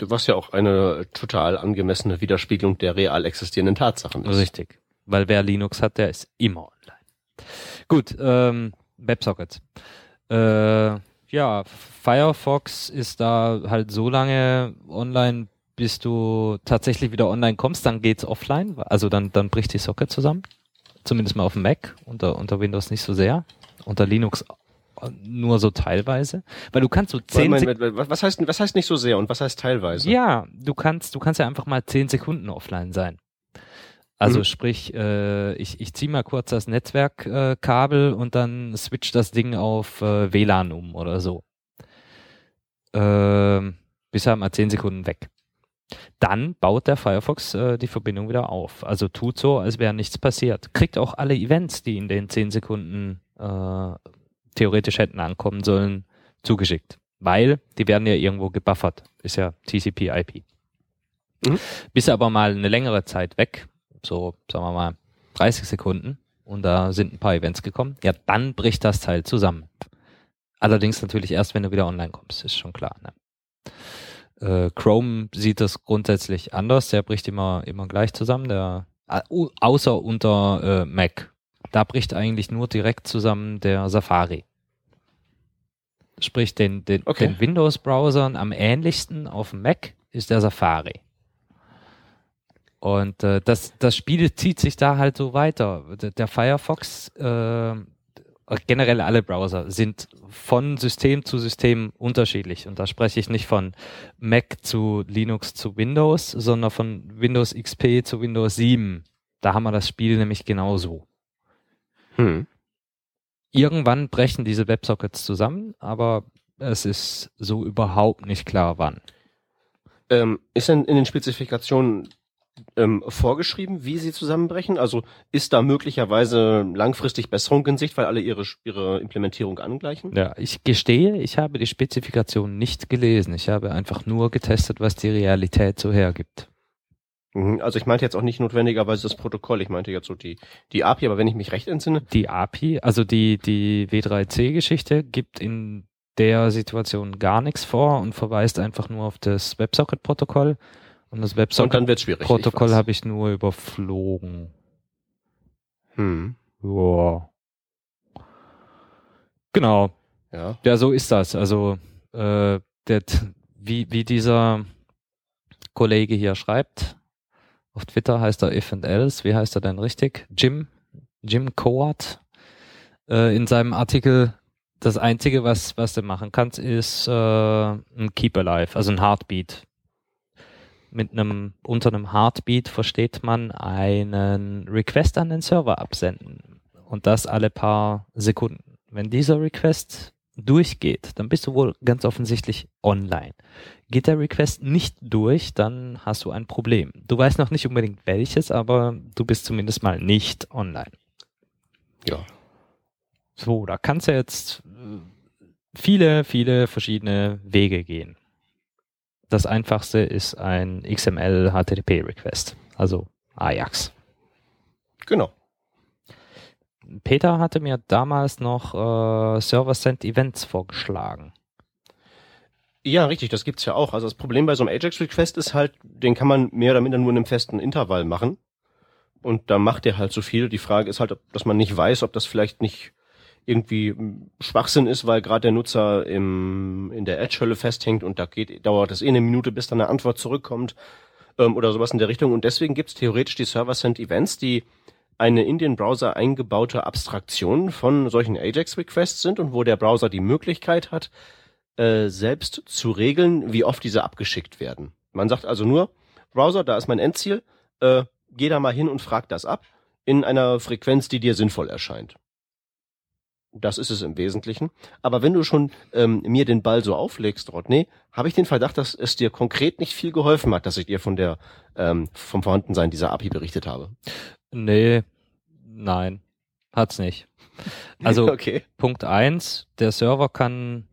Was ja auch eine total angemessene Widerspiegelung der real existierenden Tatsachen ist. Richtig. Weil wer Linux hat, der ist immer online. Gut, ähm, WebSockets. Äh, ja, Firefox ist da halt so lange online, bis du tatsächlich wieder online kommst, dann geht's offline, also dann, dann bricht die Socket zusammen. Zumindest mal auf dem Mac, unter, unter Windows nicht so sehr. Unter Linux nur so teilweise, weil du kannst so zehn was heißt was heißt nicht so sehr und was heißt teilweise? Ja, du kannst du kannst ja einfach mal zehn Sekunden offline sein. Also mhm. sprich, äh, ich, ich ziehe mal kurz das Netzwerkkabel äh, und dann switch das Ding auf äh, WLAN um oder so. Äh, bis er mal 10 Sekunden weg. Dann baut der Firefox äh, die Verbindung wieder auf. Also tut so, als wäre nichts passiert. Kriegt auch alle Events, die in den 10 Sekunden äh, theoretisch hätten ankommen sollen, zugeschickt. Weil die werden ja irgendwo gebuffert. Ist ja TCP-IP. Mhm. Bis aber mal eine längere Zeit weg so, sagen wir mal, 30 Sekunden und da sind ein paar Events gekommen, ja, dann bricht das Teil zusammen. Allerdings natürlich erst, wenn du wieder online kommst, ist schon klar. Ne? Äh, Chrome sieht das grundsätzlich anders, der bricht immer, immer gleich zusammen, der, außer unter äh, Mac. Da bricht eigentlich nur direkt zusammen der Safari. Sprich, den, den, okay. den Windows-Browsern am ähnlichsten auf dem Mac ist der Safari. Und äh, das, das Spiel zieht sich da halt so weiter. Der, der Firefox, äh, generell alle Browser sind von System zu System unterschiedlich. Und da spreche ich nicht von Mac zu Linux zu Windows, sondern von Windows XP zu Windows 7. Da haben wir das Spiel nämlich genauso. Hm. Irgendwann brechen diese Websockets zusammen, aber es ist so überhaupt nicht klar, wann. Ähm, ist denn in den Spezifikationen ähm, vorgeschrieben, wie sie zusammenbrechen? Also ist da möglicherweise langfristig Besserung in Sicht, weil alle ihre, ihre Implementierung angleichen? Ja, ich gestehe, ich habe die Spezifikation nicht gelesen. Ich habe einfach nur getestet, was die Realität so hergibt. Mhm, also ich meinte jetzt auch nicht notwendigerweise das Protokoll, ich meinte jetzt so die, die API, aber wenn ich mich recht entsinne. Die API, also die, die W3C-Geschichte gibt in der Situation gar nichts vor und verweist einfach nur auf das WebSocket-Protokoll. Und das Websocket-Protokoll habe ich nur überflogen. Hm. Ja. Genau. Ja. Ja, so ist das. Also, äh, der, wie, wie dieser Kollege hier schreibt, auf Twitter heißt er if and else, wie heißt er denn richtig? Jim, Jim Coat, äh, in seinem Artikel, das einzige, was, was du machen kannst, ist äh, ein Keep Alive, also ein Heartbeat mit einem, unter einem Heartbeat versteht man einen Request an den Server absenden. Und das alle paar Sekunden. Wenn dieser Request durchgeht, dann bist du wohl ganz offensichtlich online. Geht der Request nicht durch, dann hast du ein Problem. Du weißt noch nicht unbedingt welches, aber du bist zumindest mal nicht online. Ja. So, da kannst du jetzt äh, viele, viele verschiedene Wege gehen. Das einfachste ist ein XML HTTP Request, also Ajax. Genau. Peter hatte mir damals noch äh, Server-Send Events vorgeschlagen. Ja, richtig, das gibt's ja auch. Also das Problem bei so einem Ajax-Request ist halt, den kann man mehr oder minder nur in einem festen Intervall machen. Und da macht er halt so viel. Die Frage ist halt, dass man nicht weiß, ob das vielleicht nicht irgendwie Schwachsinn ist, weil gerade der Nutzer im, in der Edge-Hölle festhängt und da geht, dauert es eh eine Minute, bis dann eine Antwort zurückkommt ähm, oder sowas in der Richtung. Und deswegen gibt's theoretisch die Server-Send-Events, die eine in den Browser eingebaute Abstraktion von solchen Ajax-Requests sind und wo der Browser die Möglichkeit hat, äh, selbst zu regeln, wie oft diese abgeschickt werden. Man sagt also nur, Browser, da ist mein Endziel, äh, geh da mal hin und frag das ab in einer Frequenz, die dir sinnvoll erscheint. Das ist es im Wesentlichen. Aber wenn du schon ähm, mir den Ball so auflegst, Rodney, habe ich den Verdacht, dass es dir konkret nicht viel geholfen hat, dass ich dir von der ähm, vom Vorhandensein dieser API berichtet habe. Nee, nein, hat's nicht. Also okay. Punkt eins: der Server kann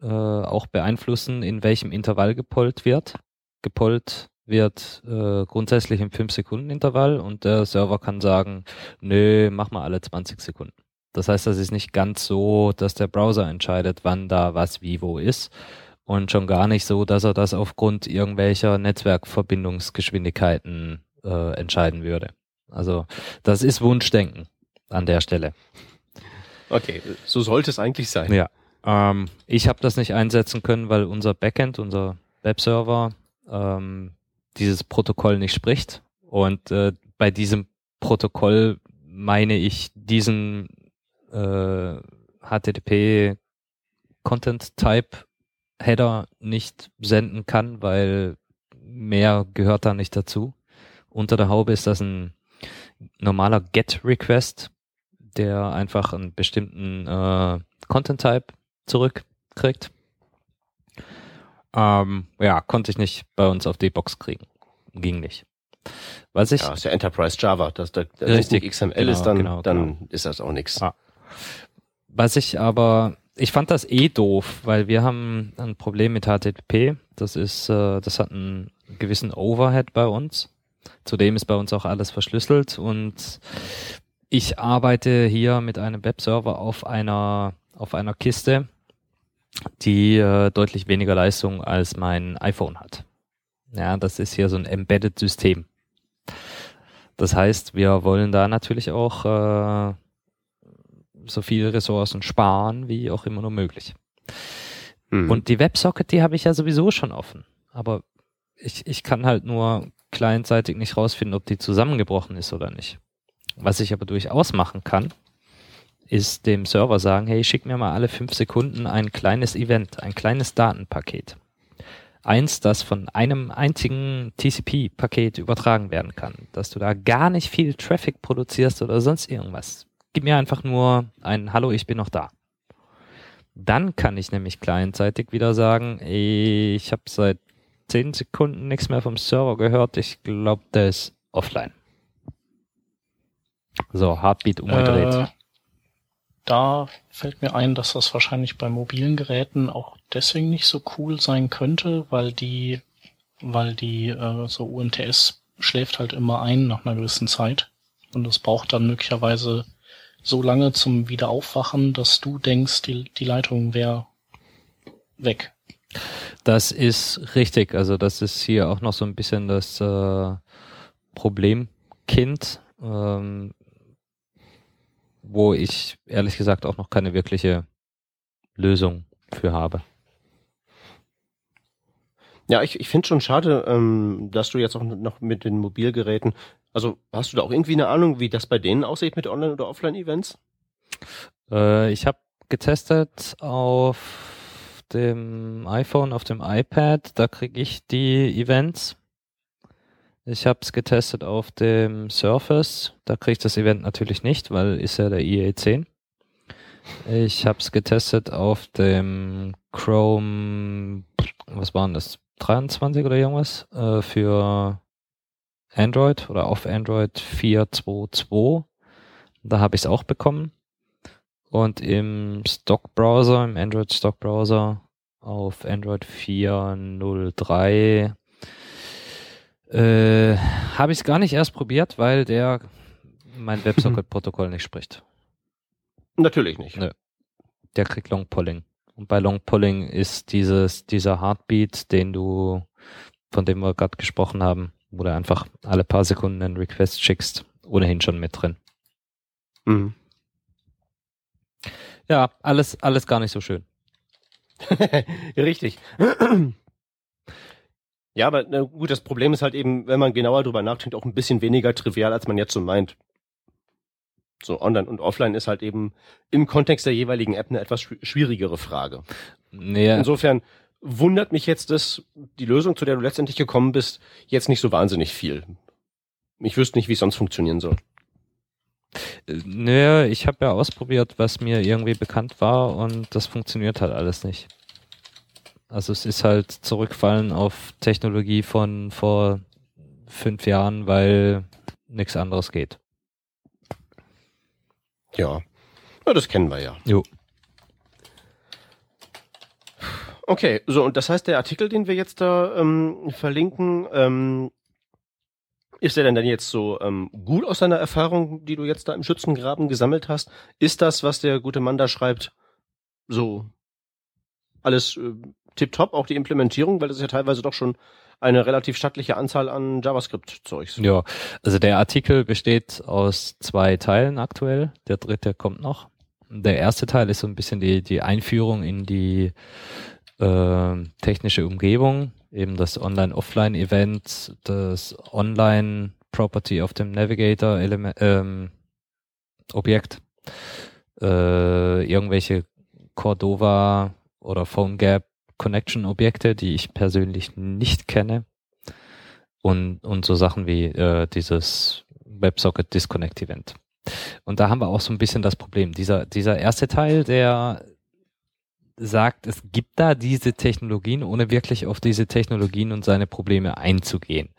äh, auch beeinflussen, in welchem Intervall gepollt wird. Gepollt wird äh, grundsätzlich im 5-Sekunden-Intervall und der Server kann sagen, nö, mach mal alle 20 Sekunden. Das heißt, das ist nicht ganz so, dass der Browser entscheidet, wann da was wie wo ist. Und schon gar nicht so, dass er das aufgrund irgendwelcher Netzwerkverbindungsgeschwindigkeiten äh, entscheiden würde. Also das ist Wunschdenken an der Stelle. Okay, so sollte es eigentlich sein. Ja. Ähm, ich habe das nicht einsetzen können, weil unser Backend, unser Webserver, ähm, dieses Protokoll nicht spricht. Und äh, bei diesem Protokoll meine ich diesen äh, HTTP Content Type Header nicht senden kann, weil mehr gehört da nicht dazu. Unter der Haube ist das ein normaler GET-Request, der einfach einen bestimmten äh, Content-Type zurückkriegt. Ähm, ja, konnte ich nicht bei uns auf die Box kriegen. Ging nicht. Was ich, ja, ist ja Enterprise Java. Das, das, das richtig, XML genau, ist dann, genau, dann genau. ist das auch nichts. Ah. Was ich aber, ich fand das eh doof, weil wir haben ein Problem mit HTTP. Das ist, äh, das hat einen gewissen Overhead bei uns. Zudem ist bei uns auch alles verschlüsselt und ich arbeite hier mit einem Webserver auf einer, auf einer Kiste, die äh, deutlich weniger Leistung als mein iPhone hat. Ja, das ist hier so ein Embedded System. Das heißt, wir wollen da natürlich auch äh, so viele Ressourcen sparen, wie auch immer nur möglich. Mhm. Und die Websocket, die habe ich ja sowieso schon offen. Aber ich, ich kann halt nur clientseitig nicht rausfinden, ob die zusammengebrochen ist oder nicht. Was ich aber durchaus machen kann, ist dem Server sagen, hey, schick mir mal alle fünf Sekunden ein kleines Event, ein kleines Datenpaket. Eins, das von einem einzigen TCP-Paket übertragen werden kann, dass du da gar nicht viel Traffic produzierst oder sonst irgendwas. Gib mir einfach nur ein Hallo, ich bin noch da. Dann kann ich nämlich clientseitig wieder sagen, ich habe seit zehn Sekunden nichts mehr vom Server gehört. Ich glaube, der ist offline. So, Heartbeat umgedreht. Äh, da fällt mir ein, dass das wahrscheinlich bei mobilen Geräten auch deswegen nicht so cool sein könnte, weil die, weil die äh, so UMTS schläft halt immer ein nach einer gewissen Zeit und es braucht dann möglicherweise so lange zum Wiederaufwachen, dass du denkst, die, die Leitung wäre weg. Das ist richtig. Also das ist hier auch noch so ein bisschen das äh, Problemkind, ähm, wo ich ehrlich gesagt auch noch keine wirkliche Lösung für habe. Ja, ich, ich finde schon schade, ähm, dass du jetzt auch noch mit den Mobilgeräten, also hast du da auch irgendwie eine Ahnung, wie das bei denen aussieht mit Online- oder Offline-Events? Äh, ich habe getestet auf dem iPhone, auf dem iPad, da kriege ich die Events. Ich habe es getestet auf dem Surface, da kriege ich das Event natürlich nicht, weil ist ja der IE10. Ich habe es getestet auf dem Chrome, was waren das, 23 oder irgendwas, äh, für Android oder auf Android 4.2.2. Da habe ich es auch bekommen. Und im Stock-Browser, im Android-Stock-Browser auf Android 4.03 äh, habe ich es gar nicht erst probiert, weil der mein WebSocket-Protokoll nicht spricht. Natürlich nicht. Nö. Der kriegt Long Polling. Und bei Long Polling ist dieses, dieser Heartbeat, den du, von dem wir gerade gesprochen haben, wo du einfach alle paar Sekunden einen Request schickst, ohnehin schon mit drin. Mhm. Ja, alles, alles gar nicht so schön. Richtig. ja, aber na gut, das Problem ist halt eben, wenn man genauer drüber nachdenkt, auch ein bisschen weniger trivial, als man jetzt so meint. So online und offline ist halt eben im Kontext der jeweiligen App eine etwas schwierigere Frage. Naja. Insofern wundert mich jetzt, dass die Lösung, zu der du letztendlich gekommen bist, jetzt nicht so wahnsinnig viel. Ich wüsste nicht, wie es sonst funktionieren soll. Naja, ich habe ja ausprobiert, was mir irgendwie bekannt war und das funktioniert halt alles nicht. Also es ist halt zurückfallen auf Technologie von vor fünf Jahren, weil nichts anderes geht. Ja. ja, das kennen wir ja. Jo. Okay, so und das heißt, der Artikel, den wir jetzt da ähm, verlinken, ähm, ist der denn dann jetzt so ähm, gut aus deiner Erfahrung, die du jetzt da im Schützengraben gesammelt hast? Ist das, was der gute Mann da schreibt, so alles äh, tipptopp, auch die Implementierung, weil das ist ja teilweise doch schon eine relativ stattliche Anzahl an JavaScript-Zeugs. Ja, also der Artikel besteht aus zwei Teilen aktuell. Der dritte kommt noch. Der erste Teil ist so ein bisschen die, die Einführung in die äh, technische Umgebung eben das Online-Offline-Event, das Online-Property auf dem Navigator-Element, ähm, Objekt, äh, irgendwelche Cordova oder PhoneGap Connection Objekte, die ich persönlich nicht kenne und, und so Sachen wie äh, dieses WebSocket Disconnect Event. Und da haben wir auch so ein bisschen das Problem. Dieser, dieser erste Teil, der sagt, es gibt da diese Technologien, ohne wirklich auf diese Technologien und seine Probleme einzugehen.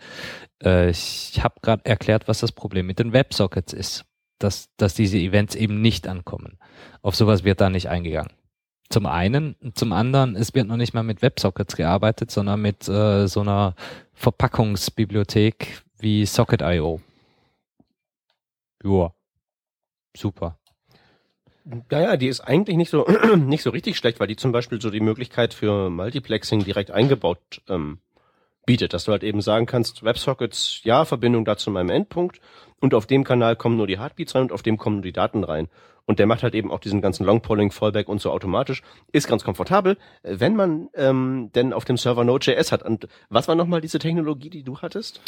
Äh, ich habe gerade erklärt, was das Problem mit den Websockets ist, dass, dass diese Events eben nicht ankommen. Auf sowas wird da nicht eingegangen. Zum einen, zum anderen, es wird noch nicht mal mit Websockets gearbeitet, sondern mit äh, so einer Verpackungsbibliothek wie Socket.io. Joa, super. Naja, die ist eigentlich nicht so nicht so richtig schlecht, weil die zum Beispiel so die Möglichkeit für Multiplexing direkt eingebaut ähm, bietet, dass du halt eben sagen kannst, WebSockets, ja, Verbindung da zu meinem Endpunkt und auf dem Kanal kommen nur die Heartbeats rein und auf dem kommen nur die Daten rein. Und der macht halt eben auch diesen ganzen Longpolling, Fallback und so automatisch. Ist ganz komfortabel, wenn man ähm, denn auf dem Server Node.js hat. Und was war nochmal diese Technologie, die du hattest?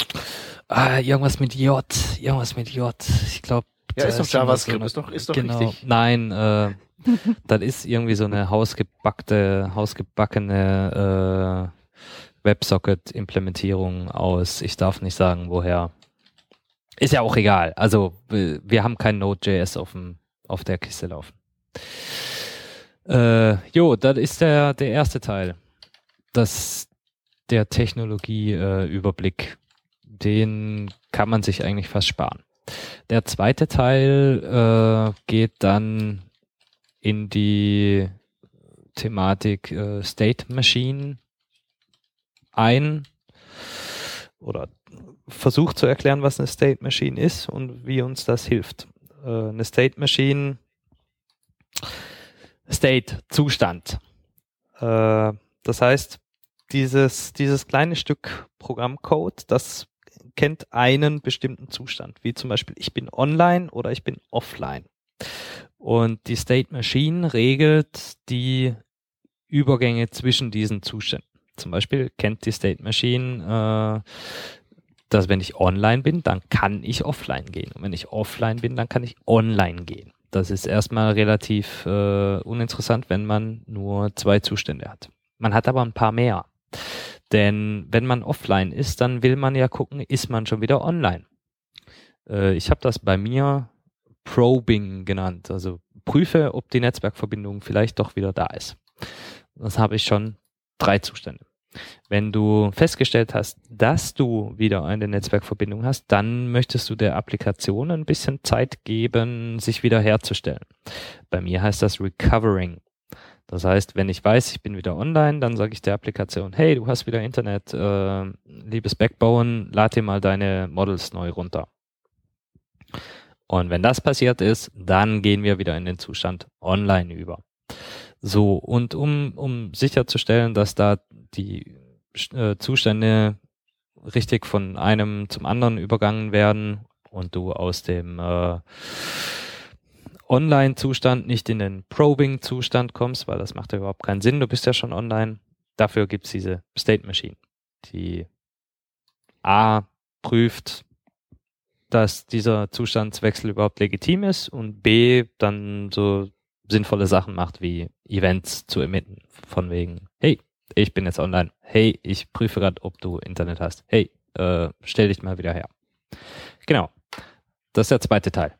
Ah, irgendwas mit J, irgendwas mit J. Ich glaube ja, ist doch JavaScript, so ist doch, ist doch genau. richtig. Nein, äh, das ist irgendwie so eine hausgebackte, hausgebackene äh, WebSocket-Implementierung aus, ich darf nicht sagen, woher. Ist ja auch egal. Also wir haben kein Node.js auf, dem, auf der Kiste laufen. Äh, jo, das ist der, der erste Teil. Das, der Technologieüberblick. Äh, Den kann man sich eigentlich fast sparen. Der zweite Teil äh, geht dann in die Thematik äh, State Machine ein oder versucht zu erklären, was eine State Machine ist und wie uns das hilft. Äh, eine State Machine, State, Zustand. Äh, das heißt, dieses, dieses kleine Stück Programmcode, das kennt einen bestimmten Zustand, wie zum Beispiel ich bin online oder ich bin offline. Und die State Machine regelt die Übergänge zwischen diesen Zuständen. Zum Beispiel kennt die State Machine, äh, dass wenn ich online bin, dann kann ich offline gehen. Und wenn ich offline bin, dann kann ich online gehen. Das ist erstmal relativ äh, uninteressant, wenn man nur zwei Zustände hat. Man hat aber ein paar mehr. Denn wenn man offline ist, dann will man ja gucken, ist man schon wieder online. Äh, ich habe das bei mir Probing genannt. Also prüfe, ob die Netzwerkverbindung vielleicht doch wieder da ist. Das habe ich schon drei Zustände. Wenn du festgestellt hast, dass du wieder eine Netzwerkverbindung hast, dann möchtest du der Applikation ein bisschen Zeit geben, sich wieder herzustellen. Bei mir heißt das Recovering. Das heißt, wenn ich weiß, ich bin wieder online, dann sage ich der Applikation, hey, du hast wieder Internet, äh, liebes Backbone, lad dir mal deine Models neu runter. Und wenn das passiert ist, dann gehen wir wieder in den Zustand online über. So, und um, um sicherzustellen, dass da die äh, Zustände richtig von einem zum anderen übergangen werden und du aus dem äh, Online-Zustand nicht in den Probing-Zustand kommst, weil das macht ja überhaupt keinen Sinn, du bist ja schon online. Dafür gibt's diese State Machine, die A prüft, dass dieser Zustandswechsel überhaupt legitim ist und B dann so sinnvolle Sachen macht, wie Events zu emitten, von wegen, hey, ich bin jetzt online, hey, ich prüfe gerade, ob du Internet hast, hey, äh, stell dich mal wieder her. Genau, das ist der zweite Teil.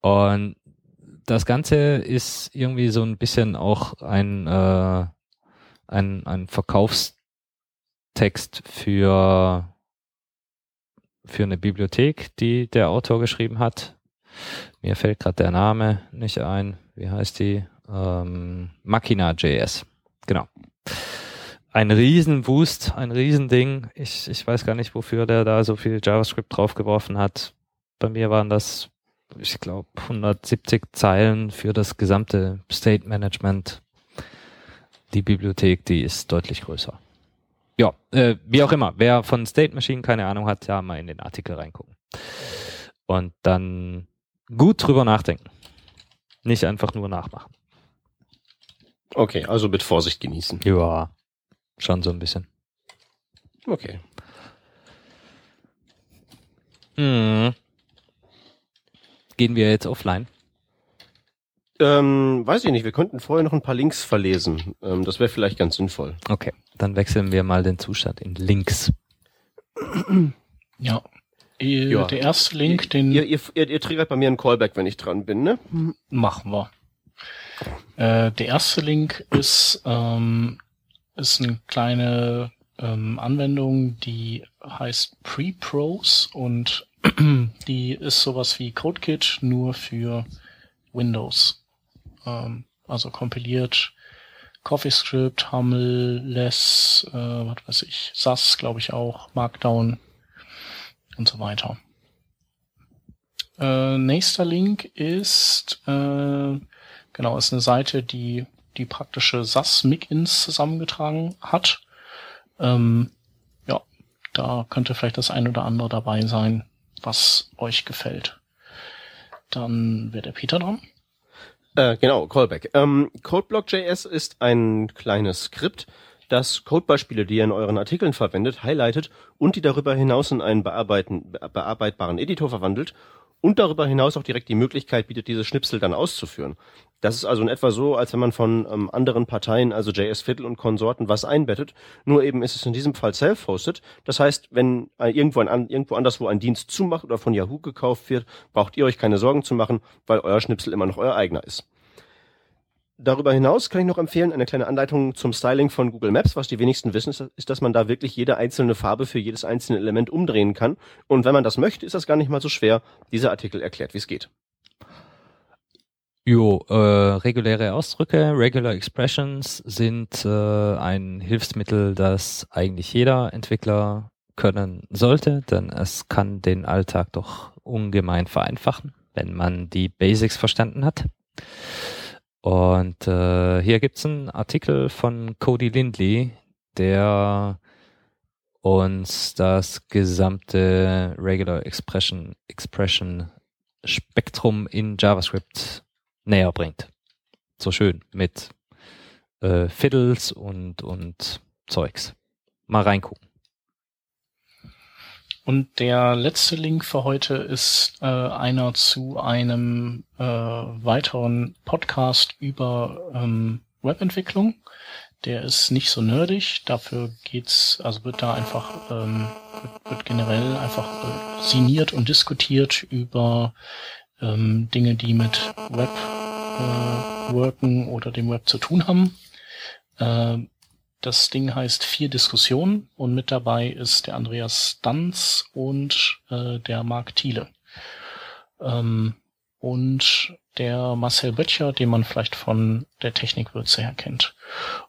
Und das Ganze ist irgendwie so ein bisschen auch ein, äh, ein, ein Verkaufstext für für eine Bibliothek, die der Autor geschrieben hat. Mir fällt gerade der Name nicht ein. Wie heißt die? Ähm, Machina.js. Genau. Ein Riesenwust, ein Riesending. Ich, ich weiß gar nicht, wofür der da so viel JavaScript draufgeworfen hat. Bei mir waren das, ich glaube, 170 Zeilen für das gesamte State Management. Die Bibliothek, die ist deutlich größer ja, äh, wie auch immer. Wer von State Machine keine Ahnung hat, ja mal in den Artikel reingucken. Und dann gut drüber nachdenken. Nicht einfach nur nachmachen. Okay, also mit Vorsicht genießen. Ja, schon so ein bisschen. Okay. Hm. Gehen wir jetzt offline? Ähm, weiß ich nicht, wir könnten vorher noch ein paar Links verlesen. Ähm, das wäre vielleicht ganz sinnvoll. Okay, dann wechseln wir mal den Zustand in Links. Ja. Ja. Der erste Link, den... Ihr, ihr, ihr, ihr triggert bei mir einen Callback, wenn ich dran bin, ne? Machen wir. Äh, der erste Link ist, ähm, ist eine kleine ähm, Anwendung, die heißt Pre-Pros und die ist sowas wie CodeKit nur für Windows ähm, also kompiliert CoffeeScript, Hummel, Less, äh, was weiß ich, SAS, glaube ich auch, Markdown und so weiter. Äh, nächster Link ist äh, genau ist eine Seite, die die praktische SAS Migins zusammengetragen hat. Ähm, ja, da könnte vielleicht das ein oder andere dabei sein, was euch gefällt. Dann wird der Peter dran. Äh, genau, Callback. Ähm, CodeBlock.js ist ein kleines Skript, das Codebeispiele, die ihr in euren Artikeln verwendet, highlightet und die darüber hinaus in einen bearbeitbaren Editor verwandelt und darüber hinaus auch direkt die Möglichkeit bietet, diese Schnipsel dann auszuführen. Das ist also in etwa so, als wenn man von ähm, anderen Parteien, also JS Fiddle und Konsorten, was einbettet. Nur eben ist es in diesem Fall self-hosted. Das heißt, wenn äh, irgendwo, ein, irgendwo anderswo ein Dienst zumacht oder von Yahoo gekauft wird, braucht ihr euch keine Sorgen zu machen, weil euer Schnipsel immer noch euer eigener ist. Darüber hinaus kann ich noch empfehlen, eine kleine Anleitung zum Styling von Google Maps. Was die wenigsten wissen, ist, dass man da wirklich jede einzelne Farbe für jedes einzelne Element umdrehen kann. Und wenn man das möchte, ist das gar nicht mal so schwer. Dieser Artikel erklärt, wie es geht. Jo, äh, reguläre Ausdrücke, Regular Expressions sind äh, ein Hilfsmittel, das eigentlich jeder Entwickler können sollte, denn es kann den Alltag doch ungemein vereinfachen, wenn man die Basics verstanden hat. Und äh, hier gibt's einen Artikel von Cody Lindley, der uns das gesamte Regular Expression, Expression Spektrum in JavaScript näher bringt. So schön mit äh, Fiddles und, und Zeugs. Mal reingucken. Und der letzte Link für heute ist äh, einer zu einem äh, weiteren Podcast über ähm, Webentwicklung. Der ist nicht so nerdig, dafür geht's, also wird da einfach, ähm, wird, wird generell einfach äh, signiert und diskutiert über ähm, Dinge, die mit Web äh, worken oder dem Web zu tun haben. Äh, das Ding heißt Vier Diskussionen und mit dabei ist der Andreas Danz und äh, der Marc Thiele. Ähm, und der Marcel Böttcher, den man vielleicht von der Technikwürze her kennt.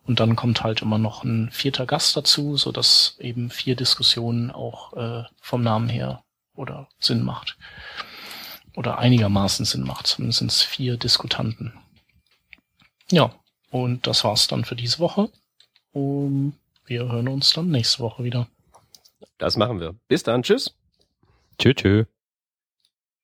Und dann kommt halt immer noch ein vierter Gast dazu, so dass eben vier Diskussionen auch äh, vom Namen her oder Sinn macht. Oder einigermaßen Sinn macht. Zumindest vier Diskutanten. Ja, und das war's dann für diese Woche. Und wir hören uns dann nächste Woche wieder. Das machen wir. Bis dann. Tschüss. Tschüss. tschüss.